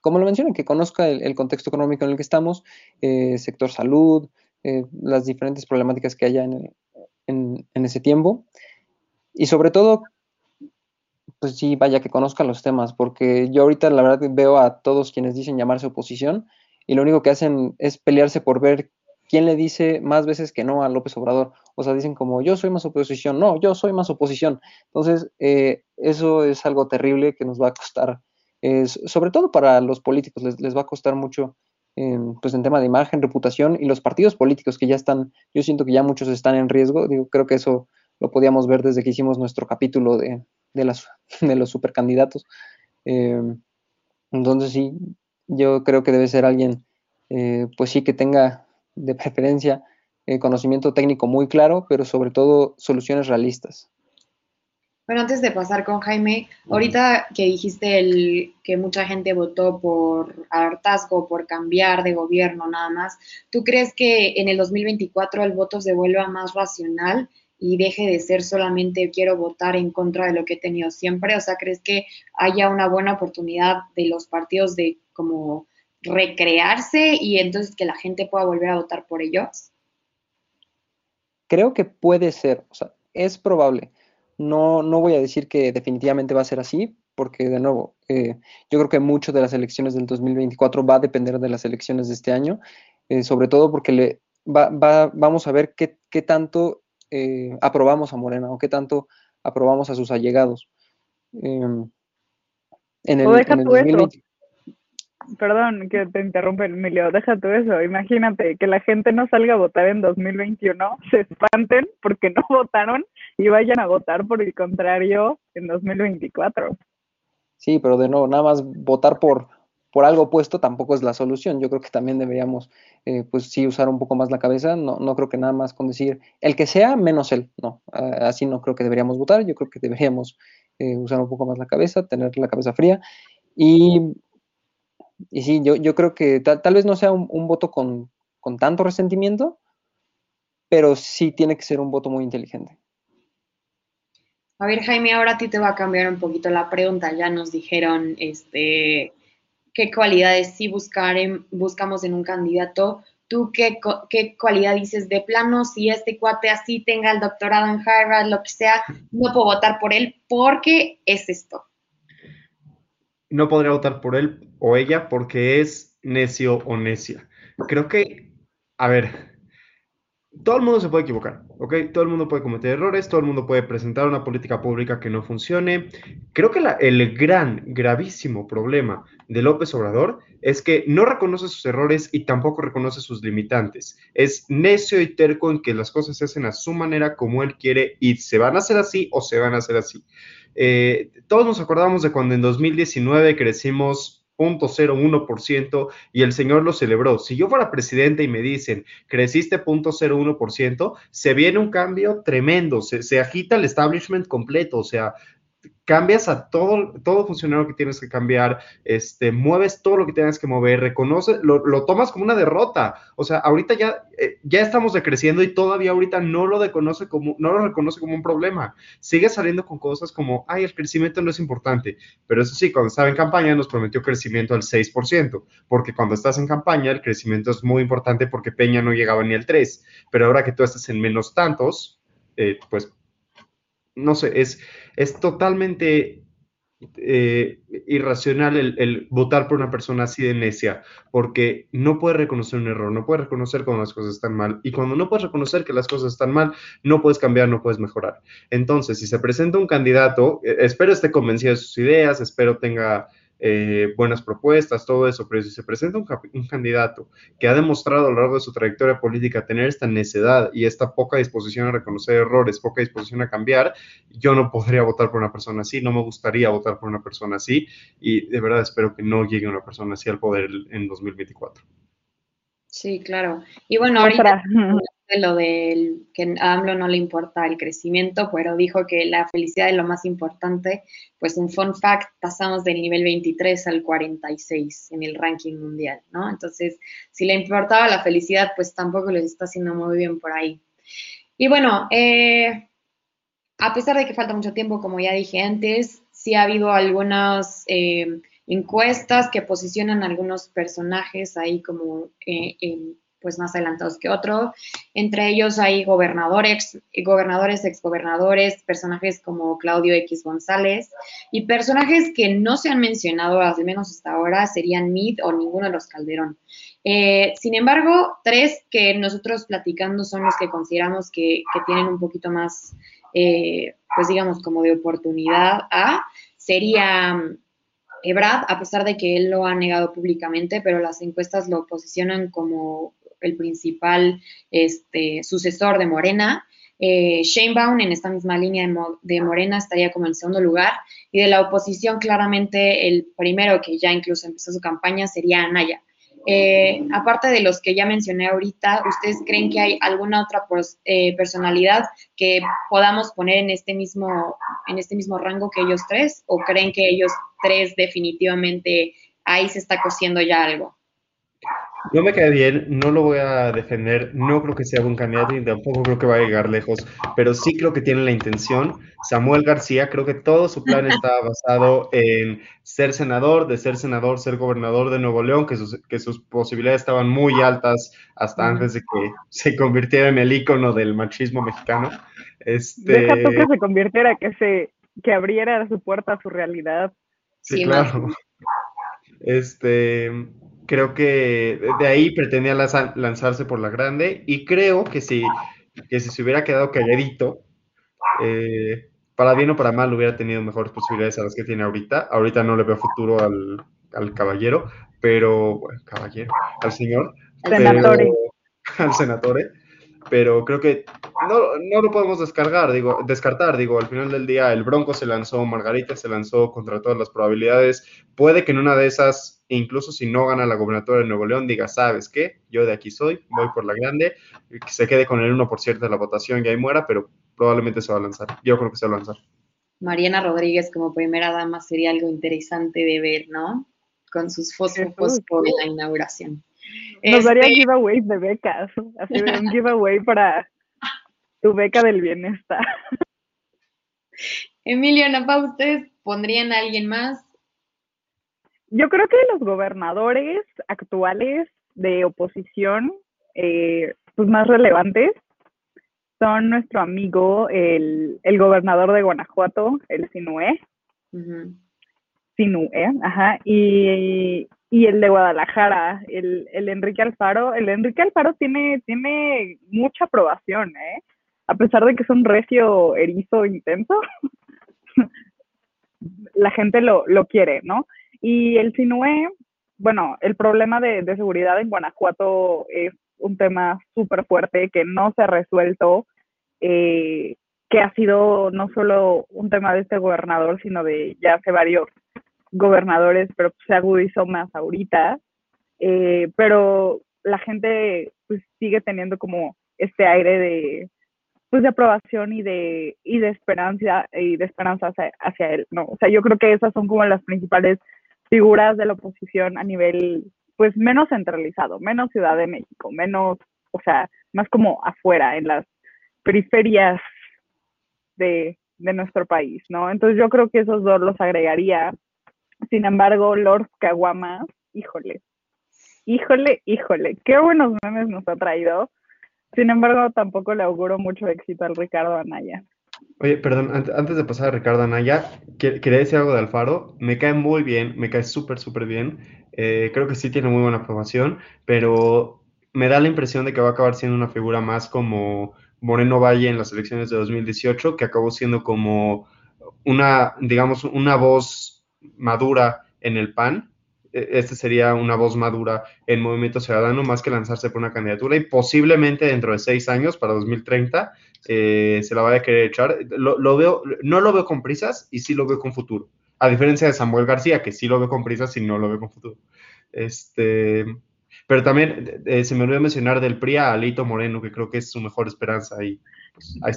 como lo mencioné, que conozca el, contexto económico en el que estamos, eh, sector salud, eh, las diferentes problemáticas que haya en, en ese tiempo. Y sobre todo, pues sí, vaya que conozca los temas, porque yo ahorita la verdad veo a todos quienes dicen llamarse oposición y lo único que hacen es pelearse por ver quién le dice más veces que no a López Obrador. O sea, dicen como yo soy más oposición, no, yo soy más oposición. Entonces, eh, eso es algo terrible que nos va a costar, sobre todo para los políticos, les, va a costar mucho. pues en tema de imagen, reputación y los partidos políticos que ya están, yo siento que ya muchos están en riesgo, digo, creo que eso lo podíamos ver desde que hicimos nuestro capítulo de, de, las, de los supercandidatos. Eh, entonces sí, yo creo que debe ser alguien, eh, pues sí, que tenga de preferencia eh, conocimiento técnico muy claro, pero sobre todo soluciones realistas. Bueno, antes de pasar con Jaime, ahorita que dijiste el, que mucha gente votó por hartazgo, por cambiar de gobierno nada más, ¿tú crees que en el 2024 el voto se vuelva más racional y deje de ser solamente quiero votar en contra de lo que he tenido siempre? O sea, ¿crees que haya una buena oportunidad de los partidos de como recrearse y entonces que la gente pueda volver a votar por ellos? Creo que puede ser, o sea, es probable. No, no voy a decir que definitivamente va a ser así, porque de nuevo, eh, yo creo que mucho de las elecciones del 2024 va a depender de las elecciones de este año, eh, sobre todo porque le, va, va, vamos a ver qué, qué tanto eh, aprobamos a Morena o qué tanto aprobamos a sus allegados. Em, en el, eso. Perdón que te interrumpe, Emilio, deja tú eso. Imagínate que la gente no salga a votar en 2021, se espanten porque no votaron y vayan a votar por el contrario en 2024. Sí, pero de nuevo, nada más votar por, por algo opuesto tampoco es la solución. Yo creo que también deberíamos, eh, pues sí, usar un poco más la cabeza. No, no creo que nada más con decir el que sea menos él. No, así no creo que deberíamos votar. Yo creo que deberíamos eh, usar un poco más la cabeza, tener la cabeza fría. Y, y sí, yo, creo que tal, vez no sea un, voto con, tanto resentimiento, pero sí tiene que ser un voto muy inteligente. A ver, Jaime, ahora a ti te va a cambiar un poquito la pregunta. Ya nos dijeron, este, qué cualidades sí buscar buscamos en un candidato. ¿Tú qué, qué cualidad dices de plano? Si este cuate así tenga el doctorado en Harvard, lo que sea, no puedo votar por él porque es esto. No podría votar por él o ella porque es necio o necia. Creo que, a ver, todo el mundo se puede equivocar, ¿ok? Todo el mundo puede cometer errores, todo el mundo puede presentar una política pública que no funcione. Creo que el gran, gravísimo problema de López Obrador es que no reconoce sus errores y tampoco reconoce sus limitantes. Es necio y terco en que las cosas se hacen a su manera, como él quiere, y se van a hacer así o se van a hacer así. Eh, todos nos acordamos de cuando en 2019 crecimos 0.01% y el señor lo celebró. Si yo fuera presidente y me dicen, creciste 0.01%, se viene un cambio tremendo, se, agita el establishment completo, o sea, cambias a todo, todo funcionario que tienes que cambiar, este, mueves todo lo que tienes que mover, reconoces, lo, lo tomas como una derrota. O sea, ahorita ya, eh, ya estamos decreciendo y todavía ahorita no lo, reconoce como, no lo reconoce como un problema. Sigue saliendo con cosas como, ay, el crecimiento no es importante. Pero eso sí, cuando estaba en campaña nos prometió crecimiento al 6%, porque cuando estás en campaña el crecimiento es muy importante porque Peña no llegaba ni al 3%. Pero ahora que tú estás en menos tantos, eh, pues no sé, es, es totalmente eh, irracional el, votar por una persona así de necia, porque no puede reconocer un error, no puede reconocer cuando las cosas están mal, y cuando no puedes reconocer que las cosas están mal, no puedes cambiar, no puedes mejorar. Entonces, si se presenta un candidato, eh, espero esté convencido de sus ideas, espero tenga eh, buenas propuestas, todo eso, pero si se presenta un, candidato que ha demostrado a lo largo de su trayectoria política tener esta necedad y esta poca disposición a reconocer errores, poca disposición a cambiar, yo no podría votar por una persona así, no me gustaría votar por una persona así y de verdad espero que no llegue una persona así al poder en 2024. Sí, claro. Y bueno, ahorita lo del que a AMLO no le importa el crecimiento, pero dijo que la felicidad es lo más importante. Pues un fun fact, pasamos del nivel 23 al 46 en el ranking mundial, ¿no? Entonces, si le importaba la felicidad, pues tampoco les está haciendo muy bien por ahí. Y bueno, eh, a pesar de que falta mucho tiempo, como ya dije antes, sí ha habido algunas eh, encuestas que posicionan algunos personajes ahí como eh, pues más adelantados que otro. Entre ellos hay gobernadores, gobernadores, exgobernadores, personajes como Claudio X González y personajes que no se han mencionado, al menos hasta ahora, serían Mid o ninguno de los Calderón. Eh, sin embargo, tres que nosotros platicando son los que consideramos que, tienen un poquito más, eh, pues digamos, como de oportunidad a, sería Ebrad, a pesar de que él lo ha negado públicamente, pero las encuestas lo posicionan como el principal este, sucesor de Morena. Eh, Baum, en esta misma línea de, Morena, estaría como en segundo lugar. Y de la oposición, claramente, el primero que ya incluso empezó su campaña sería Anaya. Eh, aparte de los que ya mencioné ahorita, ¿ustedes creen que hay alguna otra eh, personalidad que podamos poner en este, mismo, en este mismo rango que ellos tres? ¿O creen que ellos tres definitivamente ahí se está cosiendo ya algo? No me cae bien, no lo voy a defender, no creo que sea buen candidato y tampoco creo que va a llegar lejos, pero sí creo que tiene la intención. Samuel García, creo que todo su plan está basado en ser senador, de ser senador, ser gobernador de Nuevo León, que sus, que sus posibilidades estaban muy altas hasta antes de que se convirtiera en el ícono del machismo mexicano. Este... Deja tú que se convirtiera, que se que abriera su puerta a su realidad. Sí, claro. Este, creo que de ahí pretendía lanzarse por la grande y creo que si, que si se hubiera quedado calladito, eh, para bien o para mal hubiera tenido mejores posibilidades a las que tiene ahorita. Ahorita no le veo futuro al, al caballero, pero, bueno, caballero, al señor. Senatore. al senatore pero creo que no, no, lo podemos descargar, digo, descartar, digo, al final del día el Bronco se lanzó, Margarita se lanzó contra todas las probabilidades, puede que en una de esas, incluso si no gana la gobernatura de Nuevo León, diga, ¿sabes qué? Yo de aquí soy, voy por la grande, que se quede con el 1% de la votación y ahí muera, pero probablemente se va a lanzar, yo creo que se va a lanzar. Mariana Rodríguez como primera dama sería algo interesante de ver, ¿no? Con sus fósforos por la inauguración. Nos darían este giveaways de becas, así de un giveaway para tu beca del bienestar. Emilio, Napa, ¿ustedes pondrían a alguien más? Yo creo que los gobernadores actuales de oposición, eh, pues más relevantes, son nuestro amigo, el, el gobernador de Guanajuato, el Sinue. Sinue, ajá, y, y el de Guadalajara, el, el Enrique Alfaro. El Enrique Alfaro tiene, tiene mucha aprobación, ¿eh? A pesar de que es un recio erizo intenso, la gente lo, lo quiere, ¿no? Y el Sinue, bueno, el problema de, de seguridad en Guanajuato es un tema súper fuerte que no se ha resuelto, eh, que ha sido no solo un tema de este gobernador, sino de ya hace varios gobernadores, pero se agudizó más ahorita. Eh, pero la gente pues, sigue teniendo como este aire de, pues de aprobación y de, y de esperanza y de esperanza hacia, hacia, él, ¿no? O sea, yo creo que esas son como las principales figuras de la oposición a nivel, pues menos centralizado, menos Ciudad de México, menos, o sea, más como afuera, en las periferias de, de nuestro país, ¿no? Entonces yo creo que esos dos los agregaría. Sin embargo, Lord Caguamas, híjole, híjole, híjole, qué buenos memes nos ha traído sin embargo, tampoco le auguro mucho éxito al Ricardo Anaya. Oye, perdón, antes de pasar a Ricardo Anaya, quería decir algo de Alfaro. Me cae muy bien, me cae súper, súper bien. Eh, creo que sí tiene muy buena aprobación, pero me da la impresión de que va a acabar siendo una figura más como Moreno Valle en las elecciones de 2018, que acabó siendo como una, digamos, una voz madura en el PAN, este sería una voz madura en Movimiento Ciudadano más que lanzarse por una candidatura y posiblemente dentro de seis años, para 2030, eh, se la vaya a querer echar. Lo, veo, no lo veo con prisas y sí lo veo con futuro. A diferencia de Samuel García, que sí lo veo con prisas y no lo veo con futuro. Este, pero también eh, se me olvidó mencionar del PRI a Alito Moreno, que creo que es su mejor esperanza ahí.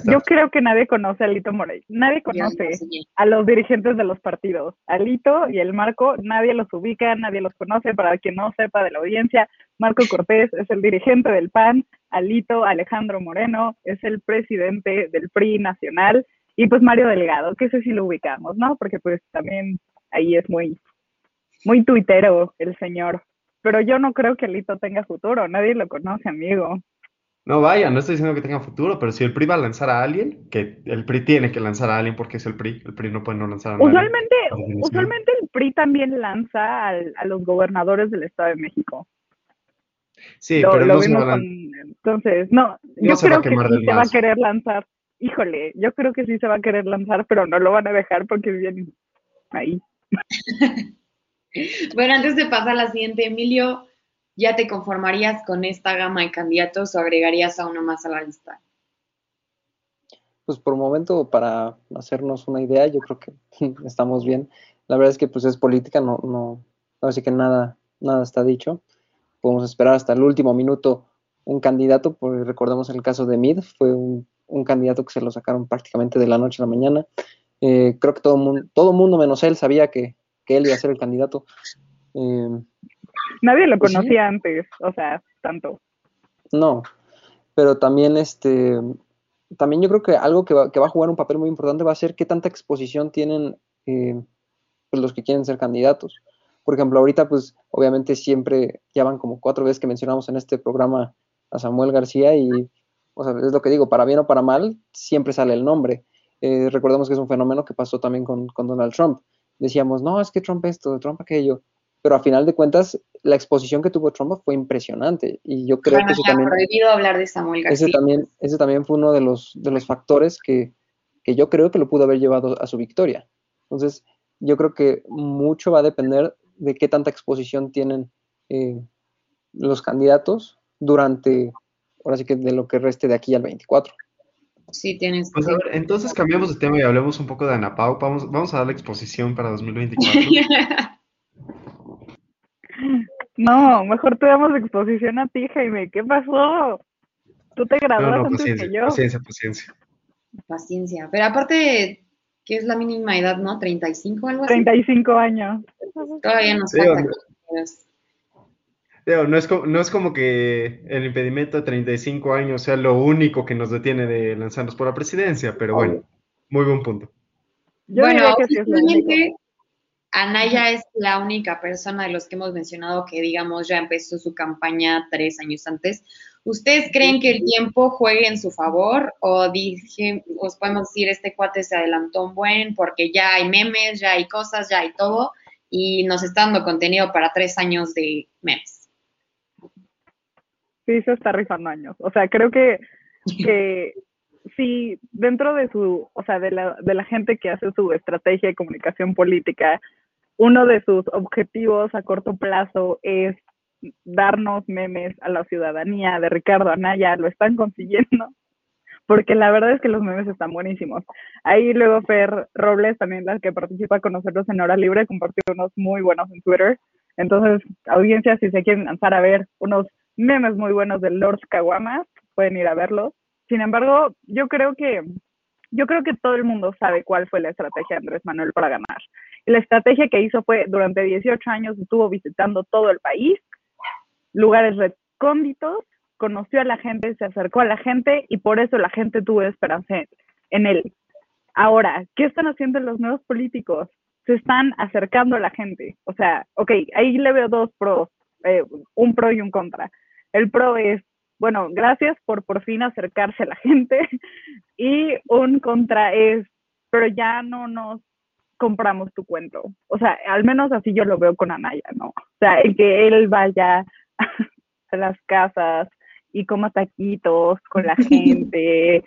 Yo creo que nadie conoce a Lito Moreno, nadie conoce a los dirigentes de los partidos. Alito y el Marco, nadie los ubica, nadie los conoce. Para quien no sepa de la audiencia, Marco Cortés es el dirigente del PAN, Alito Alejandro Moreno es el presidente del PRI nacional y pues Mario Delgado, que sé si lo ubicamos, ¿no? Porque pues también ahí es muy, muy tuitero el señor. Pero yo no creo que Alito tenga futuro, nadie lo conoce, amigo. No, vaya, no estoy diciendo que tenga futuro, pero si el PRI va a lanzar a alguien, que el PRI tiene que lanzar a alguien porque es el PRI, el PRI no puede no lanzar a nadie. Usualmente, usualmente el PRI también lanza a los gobernadores del Estado de México. Sí, pero no se a Entonces, no, yo creo que sí se va a querer lanzar. Híjole, yo creo que sí se va a querer lanzar, pero no lo van a dejar porque vienen ahí. bueno, antes de pasar a la siguiente, Emilio, ¿Ya te conformarías con esta gama de candidatos o agregarías a uno más a la lista? Pues por momento, para hacernos una idea, yo creo que estamos bien. La verdad es que pues es política, no, no, así que nada, nada está dicho. Podemos esperar hasta el último minuto un candidato, porque recordemos el caso de Mid, fue un, candidato que se lo sacaron prácticamente de la noche a la mañana. Eh, creo que todo mundo, todo mundo menos él sabía que, que, él iba a ser el candidato. Eh, Nadie lo pues conocía antes, o sea, tanto. No, pero también este, también yo creo que algo que va, que va a jugar un papel muy importante va a ser qué tanta exposición tienen eh, pues los que quieren ser candidatos. Por ejemplo, ahorita pues obviamente siempre ya van como cuatro veces que mencionamos en este programa a Samuel García y, o sea, es lo que digo, para bien o para mal, siempre sale el nombre. Eh, recordemos que es un fenómeno que pasó también con, con Donald Trump. Decíamos, no, es que Trump esto, Trump aquello pero a final de cuentas la exposición que tuvo Trump fue impresionante y yo creo que eso también prohibido hablar de Samuel García. Ese también, ese también fue uno de los, de los factores que, que yo creo que lo pudo haber llevado a su victoria. Entonces, yo creo que mucho va a depender de qué tanta exposición tienen eh, los candidatos durante, ahora sí que de lo que reste de aquí al 24. Sí, tienes. Pues entonces cambiamos de tema y hablemos un poco de Ana Pau. Vamos, vamos a dar la exposición para 2024. No, mejor te damos exposición a ti, Jaime. ¿Qué pasó? Tú te graduaste antes que yo. Paciencia, paciencia. Paciencia. Pero aparte, ¿qué es la mínima edad, no? ¿35 o algo así? 35 años. Todavía nos falta. No, es como, no es como que el impedimento de 35 años sea lo único que nos detiene de lanzarnos por la presidencia, pero bueno, muy buen punto. bueno, oficialmente, Anaya es la única persona de los que hemos mencionado que, digamos, ya empezó su campaña tres años antes. ¿Ustedes creen que el tiempo juegue en su favor o dije, os podemos decir, este cuate se adelantó un buen porque ya hay memes, ya hay cosas, ya hay todo y nos está dando contenido para tres años de memes? Sí, se está rifando años. O sea, creo que, que sí, dentro de su, o sea, de la, de la gente que hace su estrategia de comunicación política, uno de sus objetivos a corto plazo es darnos memes a la ciudadanía de Ricardo Anaya, lo están consiguiendo, porque la verdad es que los memes están buenísimos. Ahí luego Fer Robles, también la que participa con nosotros en Hora Libre, compartió unos muy buenos en Twitter. Entonces, audiencia, si se quieren lanzar a ver unos memes muy buenos de Lord Caguamas, pueden ir a verlos. Sin embargo, yo creo que yo creo que todo el mundo sabe cuál fue la estrategia de Andrés Manuel para ganar. La estrategia que hizo fue, durante 18 años estuvo visitando todo el país, lugares recónditos, conoció a la gente, se acercó a la gente y por eso la gente tuvo esperanza en él. Ahora, ¿qué están haciendo los nuevos políticos? Se están acercando a la gente. O sea, ok, ahí le veo dos pros, eh, un pro y un contra. El pro es bueno, gracias por por fin acercarse a la gente. Y un contra es, pero ya no nos compramos tu cuento. O sea, al menos así yo lo veo con Anaya, ¿no? O sea, el que él vaya a las casas y coma taquitos con la gente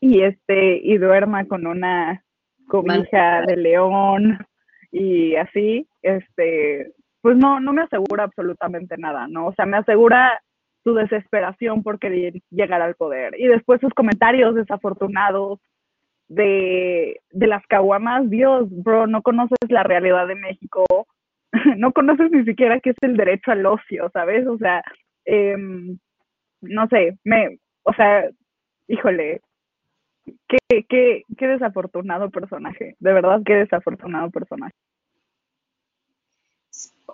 y este y duerma con una cobija de león y así, este, pues no, no me asegura absolutamente nada, ¿no? O sea, me asegura su desesperación por querer llegar al poder. Y después sus comentarios desafortunados de, de las caguamas. Dios, bro, no conoces la realidad de México. no conoces ni siquiera qué es el derecho al ocio, ¿sabes? O sea, em, no sé, me, o sea, híjole, qué, qué, qué desafortunado personaje, de verdad, qué desafortunado personaje.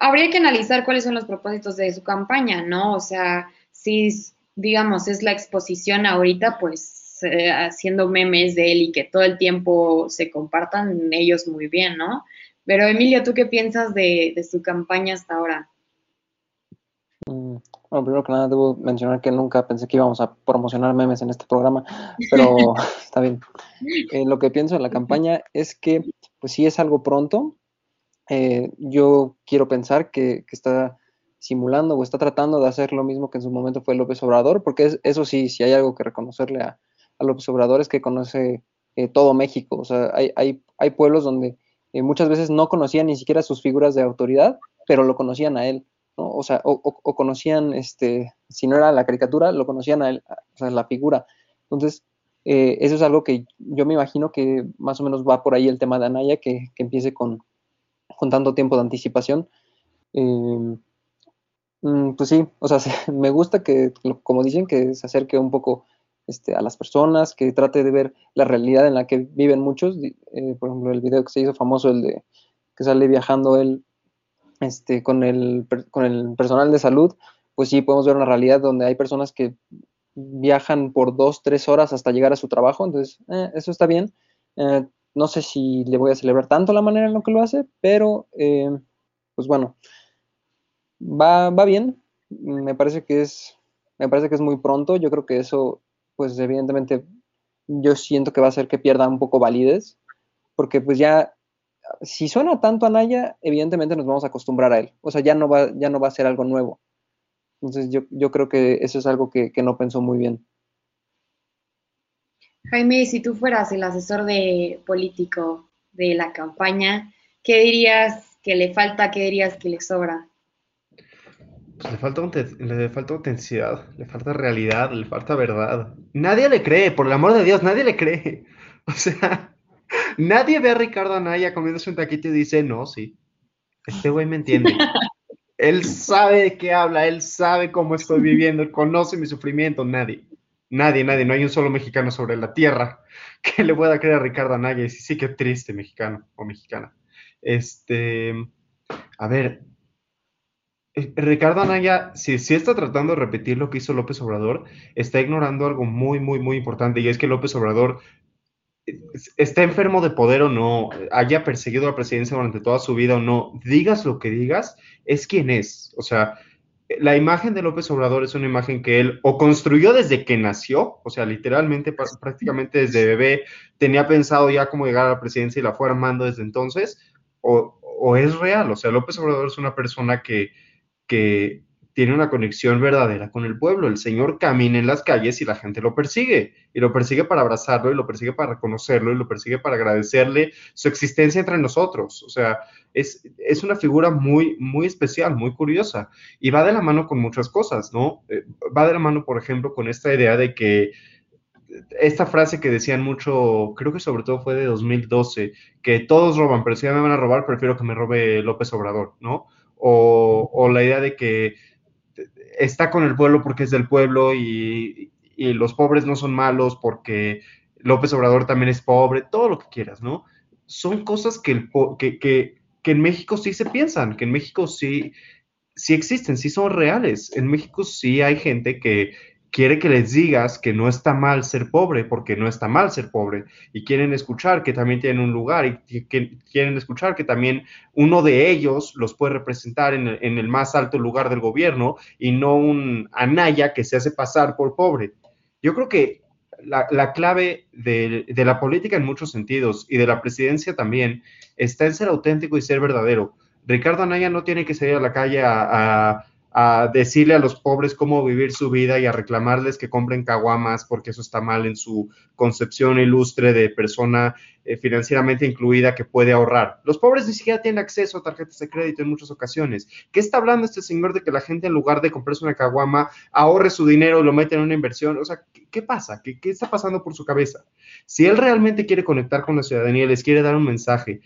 Habría que analizar cuáles son los propósitos de su campaña, ¿no? O sea, si, digamos, es la exposición ahorita, pues eh, haciendo memes de él y que todo el tiempo se compartan ellos muy bien, ¿no? Pero Emilio, ¿tú qué piensas de, su campaña hasta ahora? Mm, bueno, primero que nada debo mencionar que nunca pensé que íbamos a promocionar memes en este programa, pero está bien. Eh, lo que pienso en la campaña es que, pues sí es algo pronto. Eh, yo quiero pensar que, está simulando o está tratando de hacer lo mismo que en su momento fue López Obrador, porque eso sí, si hay algo que reconocerle a, López Obrador es que conoce eh, todo México. O sea, hay, hay, hay pueblos donde eh, muchas veces no conocían ni siquiera sus figuras de autoridad, pero lo conocían a él, ¿no? O sea, o, conocían, este, si no era la caricatura, lo conocían a él, o sea, la figura. Entonces, eh, eso es algo que yo me imagino que más o menos va por ahí el tema de Anaya, que, que empiece con, con tanto tiempo de anticipación. Eh, Mm, pues sí, o sea, me gusta que, como dicen, que se acerque un poco este, a las personas, que trate de ver la realidad en la que viven muchos. Eh, por ejemplo, el video que se hizo famoso, el de que sale viajando él este, con, el, personal de salud, pues sí, podemos ver una realidad donde hay personas que viajan por dos, tres horas hasta llegar a su trabajo, entonces eh, eso está bien. No sé si le voy a celebrar tanto la manera en la que lo hace, pero pues bueno, va, va bien. Me parece que es, me parece que es muy pronto. Yo creo que eso, pues evidentemente, yo siento que va a hacer que pierda un poco validez, porque pues ya, si suena tanto a Naya, evidentemente nos vamos a acostumbrar a él. O sea, ya no va, ya no va a ser algo nuevo. Entonces yo, yo creo que eso es algo que, que no pensó muy bien. Jaime, si tú fueras el asesor de político de la campaña, ¿qué dirías que le falta, qué dirías que le sobra? Pues le falta, le falta autenticidad, le falta realidad, le falta verdad. Nadie le cree, por el amor de Dios, nadie le cree. O sea, nadie ve a Ricardo Anaya comiéndose un taquito y dice, no, sí, este güey me entiende. él sabe de qué habla, él sabe cómo estoy viviendo, él conoce mi sufrimiento, nadie. Nadie, nadie, no hay un solo mexicano sobre la tierra que le pueda creer a Ricardo Anaya y sí, sí, qué triste mexicano o mexicana. Este, a ver, eh, Ricardo Anaya, si, está tratando de repetir lo que hizo López Obrador, está ignorando algo muy, muy, muy importante, y es que López Obrador eh, está enfermo de poder o no, haya perseguido la presidencia durante toda su vida o no, digas lo que digas, es quien es. O sea, la imagen de López Obrador es una imagen que él o construyó desde que nació, o sea, literalmente, prácticamente desde bebé, tenía pensado ya cómo llegar a la presidencia y la fue armando desde entonces, o, o es real. O sea, López Obrador es una persona que que tiene una conexión verdadera con el pueblo. El Señor camina en las calles y la gente lo persigue, y lo persigue para abrazarlo, y lo persigue para reconocerlo, y lo persigue para agradecerle su existencia entre nosotros. O sea, es, es una figura muy, muy especial, muy curiosa, y va de la mano con muchas cosas, ¿no? Eh, va de la mano, por ejemplo, con esta idea de que esta frase que decían mucho, creo que sobre todo fue de 2012, que todos roban, pero si ya me van a robar, prefiero que me robe López Obrador, ¿no? o, la idea de que está con el pueblo porque es del pueblo y, y los pobres no son malos porque López Obrador también es pobre, todo lo que quieras, ¿no? Son cosas que, el, que, que, que en México sí se piensan, que en México sí, sí existen, sí son reales. En México sí hay gente que quiere que les digas que no está mal ser pobre, porque no está mal ser pobre, y quieren escuchar que también tienen un lugar, y que quieren escuchar que también uno de ellos los puede representar en el, más alto lugar del gobierno y no un Anaya que se hace pasar por pobre. Yo creo que la, clave de, la política en muchos sentidos y de la presidencia también está en ser auténtico y ser verdadero. Ricardo Anaya no tiene que salir a la calle a decirle a los pobres cómo vivir su vida y a reclamarles que compren caguamas porque eso está mal en su concepción ilustre de persona eh, financieramente incluida que puede ahorrar. Los pobres ni siquiera tienen acceso a tarjetas de crédito en muchas ocasiones. ¿Qué está hablando este señor de que la gente en lugar de comprarse una caguama ahorre su dinero y lo mete en una inversión? O sea, ¿qué, pasa? ¿Qué, ¿Qué está pasando por su cabeza? Si él realmente quiere conectar con la ciudadanía les quiere dar un mensaje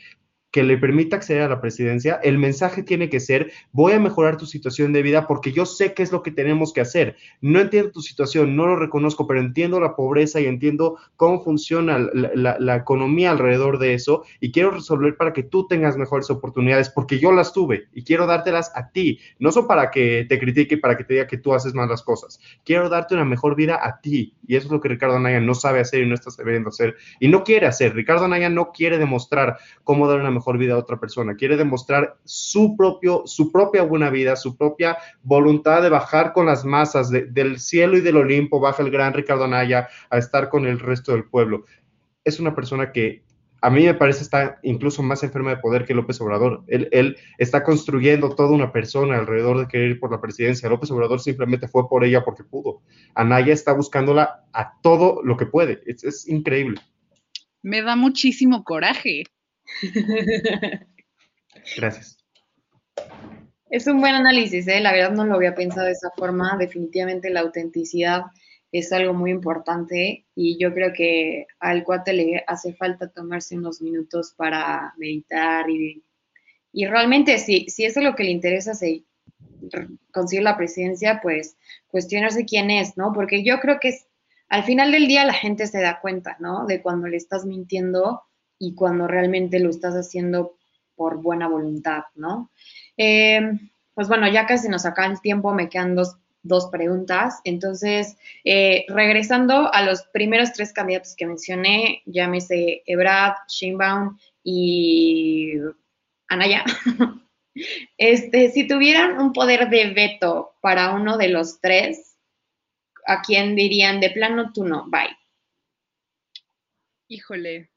que le permita acceder a la presidencia, el mensaje tiene que ser, voy a mejorar tu situación de vida porque yo sé qué es lo que tenemos que hacer. No entiendo tu situación, no lo reconozco, pero entiendo la pobreza y entiendo cómo funciona la, economía alrededor de eso y quiero resolver para que tú tengas mejores oportunidades porque yo las tuve y quiero dártelas a ti. No son para que te critique y para que te diga que tú haces mal las cosas. Quiero darte una mejor vida a ti y eso es lo que Ricardo Anaya no sabe hacer y no está sabiendo hacer y no quiere hacer. Ricardo Anaya no quiere demostrar cómo dar una mejor mejor vida a otra persona, quiere demostrar su, propio, su propia buena vida, su propia voluntad de bajar con las masas del cielo y del Olimpo, baja el gran Ricardo Anaya a estar con el resto del pueblo. Es una persona que a mí me parece está incluso más enferma de poder que López Obrador. Él, él, está construyendo toda una persona alrededor de querer ir por la presidencia. López Obrador simplemente fue por ella porque pudo. Anaya está buscándola a todo lo que puede. Es, es increíble. Me da muchísimo coraje. Gracias. Es un buen análisis, ¿eh? la verdad no lo había pensado de esa forma. Definitivamente la autenticidad es algo muy importante y yo creo que al cuate le hace falta tomarse unos minutos para meditar y, y realmente si, si eso es lo que le interesa, si conseguir la presidencia, pues cuestionarse quién es, ¿no? Porque yo creo que al final del día la gente se da cuenta, ¿no? De cuando le estás mintiendo y cuando realmente lo estás haciendo por buena voluntad, ¿no? Eh, pues bueno, ya casi nos acaba el tiempo, me quedan dos, preguntas. Entonces, eh, regresando a los primeros tres candidatos que mencioné, llámese Ebrad, Sheinbaum y Anaya. Este, si tuvieran un poder de veto para uno de los tres, ¿a quién dirían de plano tú no? Bye. Híjole,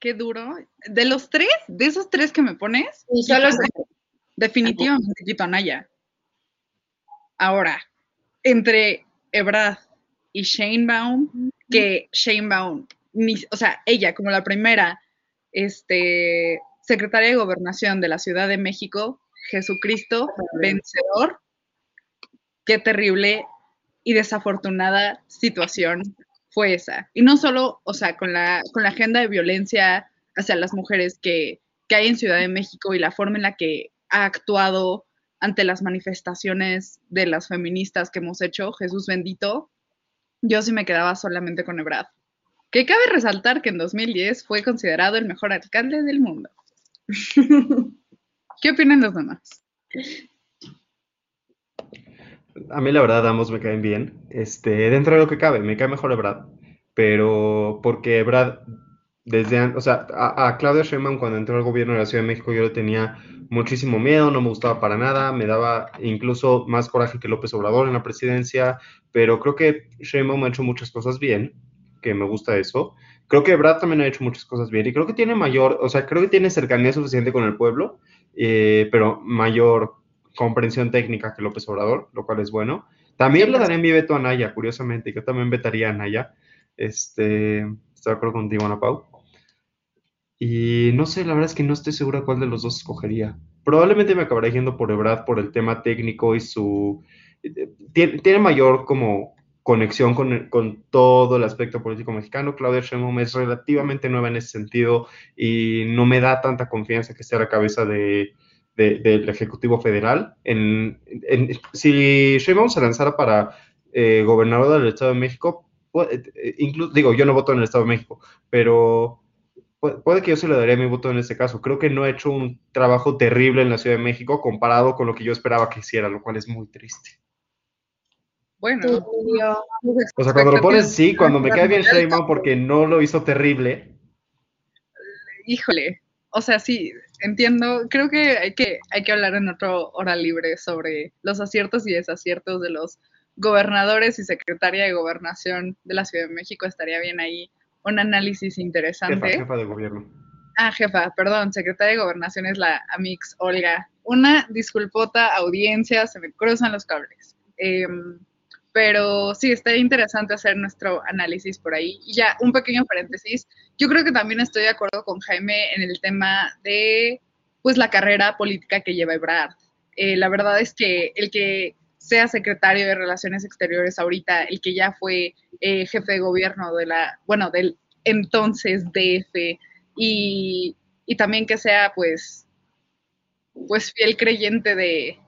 Qué duro. De los tres, de esos tres que me pones, definitivamente quito a Naya. Ahora, entre Ebrard y Shane Baum, que Shane Baum, o sea, ella como la primera este, secretaria de gobernación de la Ciudad de México, Jesucristo, vencedor, qué terrible y desafortunada situación fue esa. Y no solo, o sea, con la, con la agenda de violencia hacia las mujeres que, que hay en Ciudad de México y la forma en la que ha actuado ante las manifestaciones de las feministas que hemos hecho, Jesús bendito, yo sí me quedaba solamente con Ebrad. Que cabe resaltar que en 2010 fue considerado el mejor alcalde del mundo. ¿Qué opinan los demás? A mí la verdad ambos me caen bien. Este, dentro de lo que cabe, me cae mejor Brad, pero porque Brad desde, o sea, a, Claudia Sheinbaum cuando entró al gobierno de la Ciudad de México yo le tenía muchísimo miedo, no me gustaba para nada, me daba incluso más coraje que López Obrador en la presidencia, pero creo que Sheinbaum ha hecho muchas cosas bien, que me gusta eso. Creo que Brad también ha hecho muchas cosas bien y creo que tiene mayor, o sea, creo que tiene cercanía suficiente con el pueblo, eh, pero mayor comprensión técnica que López Obrador, lo cual es bueno. También le daré mi veto a Naya, curiosamente, yo también vetaría a Naya. Este, estoy de acuerdo contigo, Ana Pau. Y no sé, la verdad es que no estoy segura cuál de los dos escogería. Probablemente me acabaré yendo por Ebrad por el tema técnico y su... Tiene, mayor como conexión con, con, todo el aspecto político mexicano. Claudia Sheinbaum es relativamente nueva en ese sentido y no me da tanta confianza que esté a la cabeza de, del Ejecutivo Federal. En, si Sheinbaum se lanzara para eh, gobernador del Estado de México, eh, incluso, digo, yo no voto en el Estado de México, pero puede, que yo se le daría mi voto en este caso. Creo que no ha hecho un trabajo terrible en la Ciudad de México comparado con lo que yo esperaba que hiciera, lo cual es muy triste. Bueno, o sea, cuando lo pones, sí, cuando me cae bien Sheinbaum porque no lo hizo terrible. Híjole, o sea, sí, entiendo. Creo que hay que, hay que hablar en otro hora libre sobre los aciertos y desaciertos de los gobernadores y secretaria de gobernación de la Ciudad de México. Estaría bien ahí un análisis interesante. Jefa, jefa de gobierno. Ah, jefa, perdón, secretaria de gobernación es la Amix Olga. Una disculpota, audiencia, se me cruzan los cables. Em, pero sí, está interesante hacer nuestro análisis por ahí. Y ya, un pequeño paréntesis. Yo creo que también estoy de acuerdo con Jaime en el tema de, pues, la carrera política que lleva Ebrard. Eh, la verdad es que el que sea secretario de Relaciones Exteriores ahorita, el que ya fue eh, jefe de gobierno de la, bueno, del entonces DF, y, y también que sea, pues, pues fiel creyente de,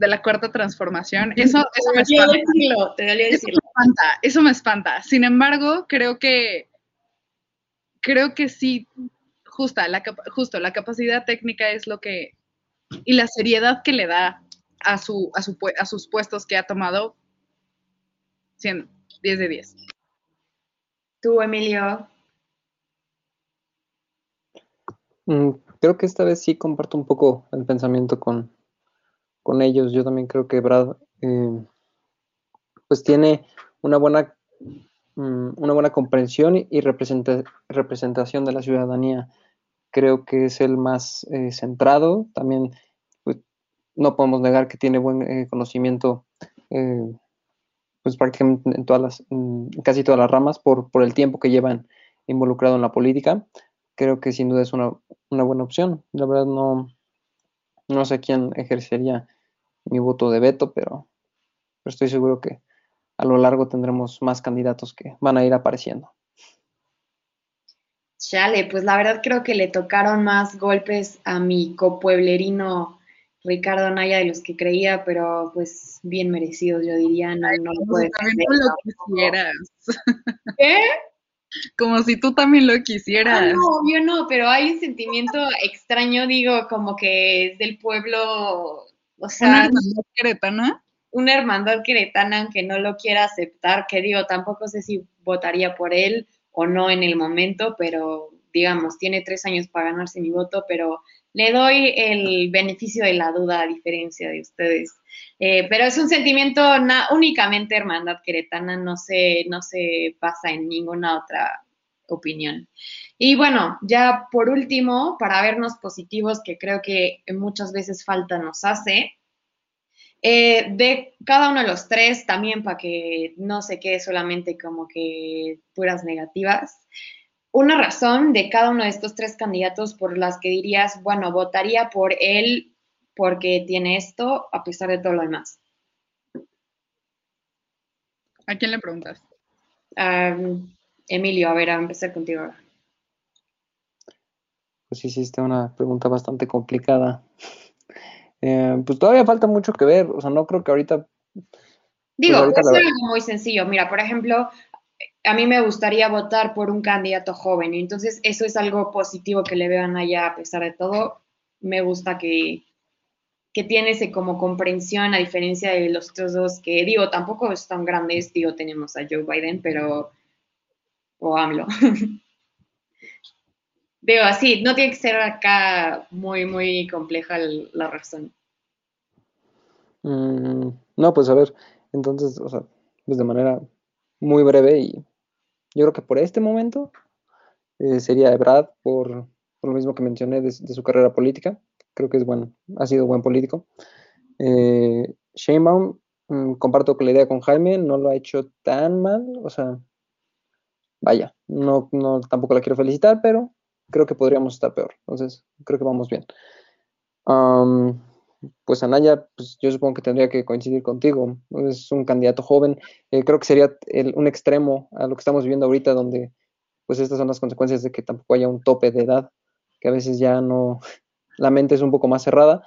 de la cuarta transformación. Eso, eso me espanta. Eso me espanta. Sin embargo, creo que creo que sí, justa, la, justo la capacidad técnica es lo que y la seriedad que le da a su, a, su, a sus puestos que ha tomado 100, 10 de 10. Tú, Emilio. Mm, creo que esta vez sí comparto un poco el pensamiento con, con ellos. Yo también creo que Brad eh, pues tiene una buena, mm, una buena comprensión y representación de la ciudadanía. Creo que es el más eh, centrado. También pues, no podemos negar que tiene buen eh, conocimiento pues prácticamente en todas las, casi todas las ramas por, por el tiempo que llevan involucrado en la política. Creo que sin duda es una, una buena opción. La verdad no, no sé quién ejercería mi voto de veto, pero, estoy seguro que a lo largo tendremos más candidatos que van a ir apareciendo. Chale, pues la verdad creo que le tocaron más golpes a mi copueblerino Ricardo Naya de los que creía, pero pues bien merecidos, yo diría. No, no lo puedes lo quisieras. ¿Qué? Como si tú también lo quisieras. Ah, no, yo no, pero hay un sentimiento extraño, digo, como que es del pueblo, o sea. Una hermandad queretana. Una hermandad queretana, aunque no lo quiera aceptar, que digo, tampoco sé si votaría por él o no en el momento, pero digamos, tiene tres años para ganarse mi voto, pero le doy el beneficio de la duda a diferencia de ustedes. Eh, pero es un sentimiento únicamente hermandad queretana, no se, no se pasa en ninguna otra opinión. Y bueno, ya por último, para vernos positivos, que creo que muchas veces falta nos hace, eh, de cada uno de los tres, también para que no se quede solamente como que puras negativas, una razón de cada uno de estos tres candidatos por las que dirías, bueno, votaría por él porque tiene esto a pesar de todo lo demás? ¿A quién le preguntas? Emilio, a ver, a empezar contigo ahora. Pues hiciste una pregunta bastante complicada. Eh, pues todavía falta mucho que ver, o sea, no creo que ahorita... Digo, pues es algo muy sencillo. Mira, por ejemplo, a mí me gustaría votar por un candidato joven. Entonces, eso es algo positivo que le vean allá a pesar de todo. Me gusta que, que tiene ese como comprensión a diferencia de los otros dos que digo, tampoco es tan grandes, digo, tenemos a Joe Biden, pero o AMLO. digo, así, no tiene que ser acá muy, muy compleja la razón. Mm, no, pues a ver, entonces, o sea, pues de manera muy breve y yo creo que por este momento eh, sería Ebrad por, lo mismo que mencioné de, su carrera política. Creo que es bueno, ha sido buen político. Eh, Sheinbaum, mm, comparto la idea con Jaime, no lo ha hecho tan mal, o sea, vaya, no, no tampoco la quiero felicitar, pero creo que podríamos estar peor. Entonces, creo que vamos bien pues Anaya, pues yo supongo que tendría que coincidir contigo. Es un candidato joven. Eh, creo que sería un extremo a lo que estamos viviendo ahorita, donde pues estas son las consecuencias de que tampoco haya un tope de edad, que a veces ya no, la mente es un poco más cerrada,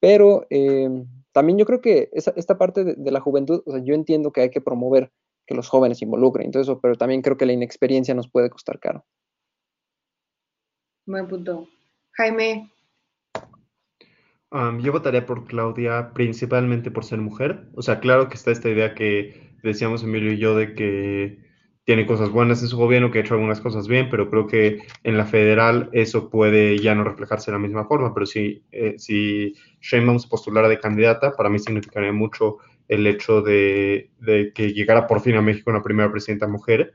pero eh, también yo creo que esta parte de, la juventud, o sea, yo entiendo que hay que promover que los jóvenes se involucren y todo eso, pero también creo que la inexperiencia nos puede costar caro. Buen punto. Jaime. yo votaría por Claudia principalmente por ser mujer. O sea, claro que está esta idea que decíamos Emilio y yo de que tiene cosas buenas en su gobierno, que ha hecho algunas cosas bien, pero creo que en la federal eso puede ya no reflejarse de la misma forma. Pero si, eh, si Sheinbaum se postulara de candidata, para mí significaría mucho el hecho de, que llegara por fin a México una primera presidenta mujer.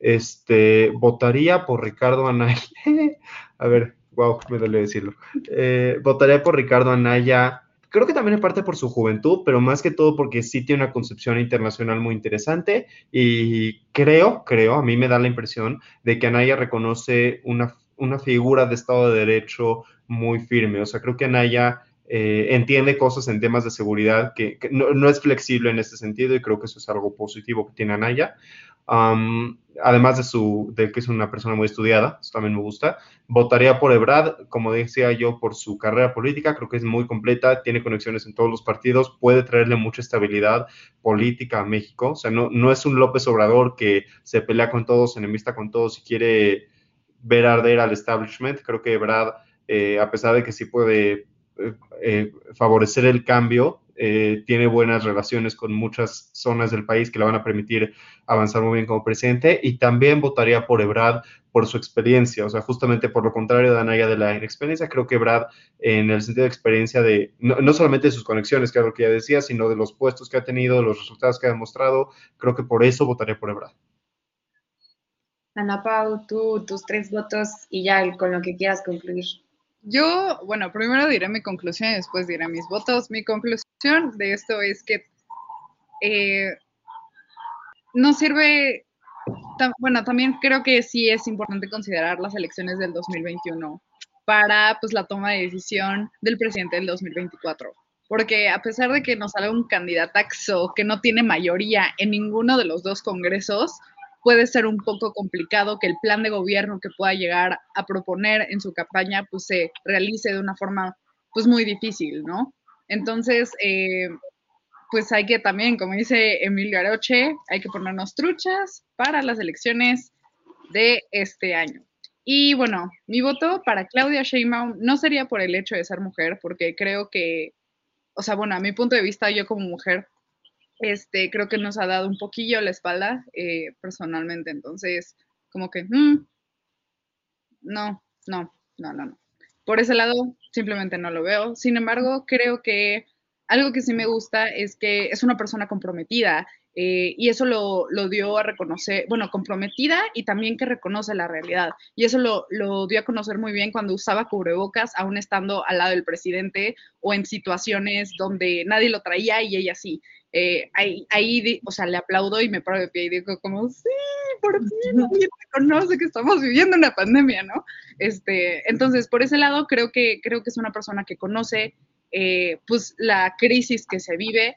Este, votaría por Ricardo Anaya. a ver, wow, me duele decirlo. Eh, votaría por Ricardo Anaya Creo que también es parte por su juventud, pero más que todo porque sí tiene una concepción internacional muy interesante y creo, creo, a mí me da la impresión de que Anaya reconoce una, una figura de Estado de Derecho muy firme. O sea, creo que Anaya eh, entiende cosas en temas de seguridad que, no, no, es flexible en este sentido y creo que eso es algo positivo que tiene Anaya además de, su, de que es una persona muy estudiada, eso también me gusta. Votaría por Ebrad, como decía yo, por su carrera política, creo que es muy completa, tiene conexiones en todos los partidos, puede traerle mucha estabilidad política a México. O sea, no, no es un López Obrador que se pelea con todos, enemista con todos y quiere ver arder al establishment. Creo que Ebrad, eh, a pesar de que sí puede eh, eh, favorecer el cambio, eh, tiene buenas relaciones con muchas zonas del país que le van a permitir avanzar muy bien como presidente y también votaría por Ebrad por su experiencia, o sea, justamente por lo contrario de Anaya de la inexperiencia, creo que Ebrad en el sentido de experiencia de, no, solamente de sus conexiones, que es lo que ya decía, sino de los puestos que ha tenido, los resultados que ha demostrado, creo que por eso votaría por Ebrad. Ana Pau, tú, tus tres votos y ya con lo que quieras concluir. Yo, bueno, primero diré mi conclusión y después diré mis votos. Mi conclusión de esto es que eh, no sirve, bueno, también creo que sí es importante considerar las elecciones del 2021 para pues la toma de decisión del presidente del 2024. Porque a pesar de que nos salga un candidataxo que no tiene mayoría en ninguno de los dos congresos, puede ser un poco complicado que el plan de gobierno que pueda llegar a proponer en su campaña pues se realice de una forma pues muy difícil, ¿no? Entonces, eh, pues hay que también, como dice Emilio Aroche, hay que ponernos truchas para las elecciones de este año. Y bueno, mi voto para Claudia Sheinbaum no sería por el hecho de ser mujer, porque creo que, o sea, bueno, a mi punto de vista, yo como mujer este, creo que nos ha dado un poquillo la espalda eh, personalmente. Entonces, como que, mm, no, no, no, no, no. Por ese lado, simplemente no lo veo. Sin embargo, creo que algo que sí me gusta es que es una persona comprometida eh, y eso lo, dio a reconocer, bueno, comprometida y también que reconoce la realidad. Y eso lo, lo, dio a conocer muy bien cuando usaba cubrebocas, aún estando al lado del presidente o en situaciones donde nadie lo traía y ella sí. Eh, ahí, ahí, o sea, le aplaudo y me paro de pie y digo como, sí, por fin nadie reconoce que estamos viviendo una pandemia, ¿no? Este, entonces, por ese lado, creo que, creo que es una persona que conoce, eh, pues, la crisis que se vive,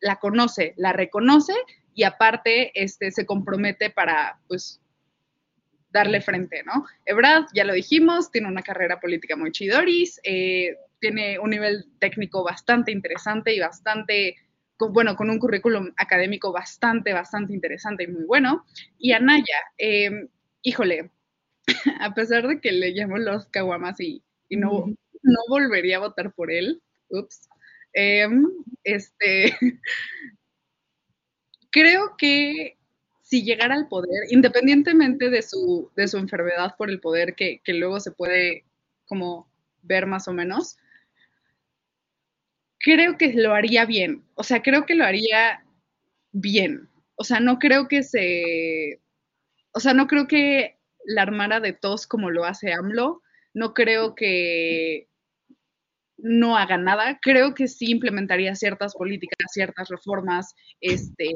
la conoce, la reconoce y aparte, este, se compromete para, pues, darle frente, ¿no? Ebrad, ya lo dijimos, tiene una carrera política muy chidoris, eh, tiene un nivel técnico bastante interesante y bastante bueno, con un currículum académico bastante, bastante interesante y muy bueno. Y Anaya, em, híjole, a pesar de que le llamo los caguamas y, no, no volvería a votar por él, ups, em, este, creo que si llegara al poder, independientemente de su, de su enfermedad por el poder, que, que luego se puede como ver más o menos, creo que lo haría bien. O sea, creo que lo haría bien. O sea, no creo que se. O sea, no creo que la armara de tos como lo hace AMLO. No creo que no haga nada. Creo que sí implementaría ciertas políticas, ciertas reformas. Este,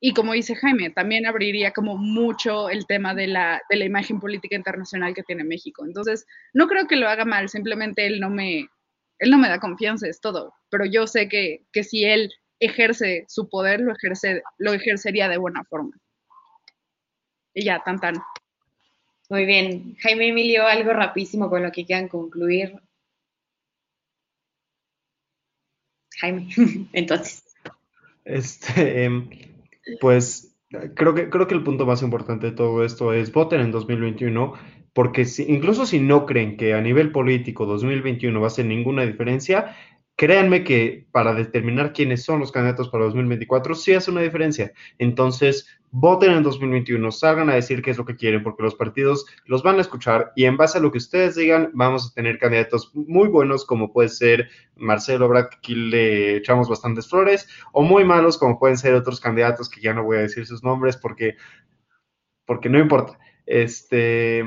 y como dice Jaime, también abriría como mucho el tema de la, de la imagen política internacional que tiene México. Entonces, no creo que lo haga mal, simplemente él no me, él no me da confianza, es todo, pero yo sé que, que si él ejerce su poder, lo, ejerce, lo ejercería de buena forma. Y ya, tan tan. Muy bien. Jaime Emilio, algo rapidísimo con lo que quieran concluir. Jaime, entonces. Este, em, pues creo que, creo que el punto más importante de todo esto es voten en 2021 porque si, incluso si no creen que a nivel político 2021 va a ser ninguna diferencia, créanme que para determinar quiénes son los candidatos para 2024 sí hace una diferencia. Entonces, voten en 2021, salgan a decir qué es lo que quieren, porque los partidos los van a escuchar y en base a lo que ustedes digan, vamos a tener candidatos muy buenos, como puede ser Marcelo Brad, que aquí le echamos bastantes flores, o muy malos, como pueden ser otros candidatos que ya no voy a decir sus nombres porque, porque no importa. Este.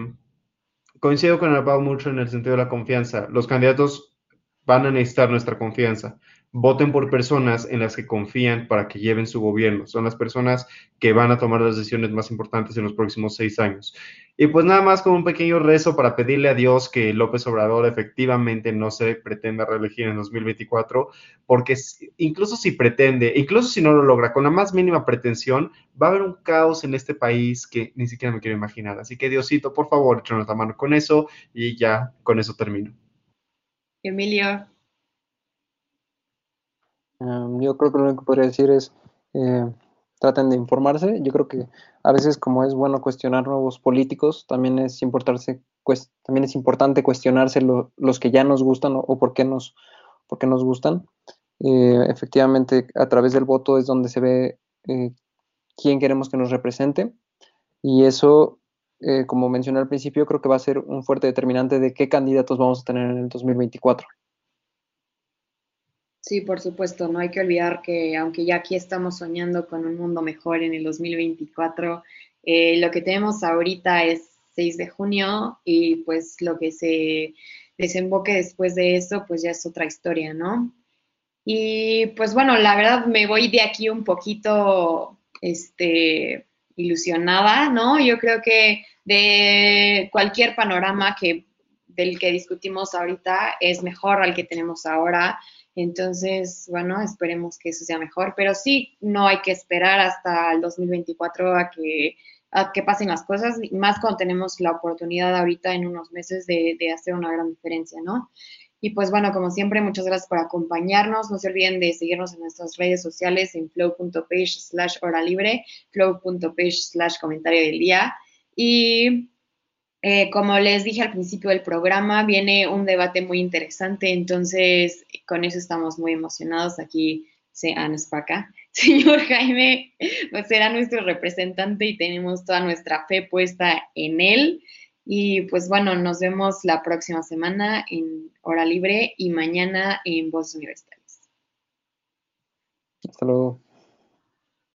Coincido con Pau mucho en el sentido de la confianza. Los candidatos van a necesitar nuestra confianza. Voten por personas en las que confían para que lleven su gobierno. Son las personas que van a tomar las decisiones más importantes en los próximos seis años. Y pues nada más como un pequeño rezo para pedirle a Dios que López Obrador efectivamente no se pretenda reelegir en 2024, porque incluso si pretende, incluso si no lo logra, con la más mínima pretensión, va a haber un caos en este país que ni siquiera me quiero imaginar. Así que Diosito, por favor, échanos la mano con eso y ya con eso termino. Emilio. Em, yo creo que lo único que podría decir es eh, traten de informarse. Yo creo que a veces como es bueno cuestionar nuevos políticos, también es, importarse, también es importante cuestionarse los que ya nos gustan o, por, qué nos, por qué nos gustan. Eh, efectivamente, a través del voto es donde se ve eh, quién queremos que nos represente y eso eh, como mencioné al principio, creo que va a ser un fuerte determinante de qué candidatos vamos a tener en el 2024. Sí, por supuesto, no hay que olvidar que aunque ya aquí estamos soñando con un mundo mejor en el 2024, eh, lo que tenemos ahorita es 6 de junio y pues lo que se desemboque después de eso, pues ya es otra historia, ¿no? Y pues bueno, la verdad me voy de aquí un poquito, este, ilusionada, ¿no? Yo creo que de cualquier panorama que del que discutimos ahorita es mejor al que tenemos ahora. Entonces, bueno, esperemos que eso sea mejor, pero sí, no hay que esperar hasta el 2024 a que, a que pasen las cosas, más cuando tenemos la oportunidad ahorita en unos meses de, de hacer una gran diferencia, ¿no? Y pues bueno, como siempre, muchas gracias por acompañarnos. No se olviden de seguirnos en nuestras redes sociales en flow.page slash hora libre, flow.page slash comentario del día. Y eh, como les dije al principio del programa, viene un debate muy interesante, entonces con eso estamos muy emocionados. Aquí se acá. Señor Jaime, pues será nuestro representante y tenemos toda nuestra fe puesta en él. Y pues bueno, nos vemos la próxima semana en Hora Libre y mañana en Voz Universitarias. Hasta luego.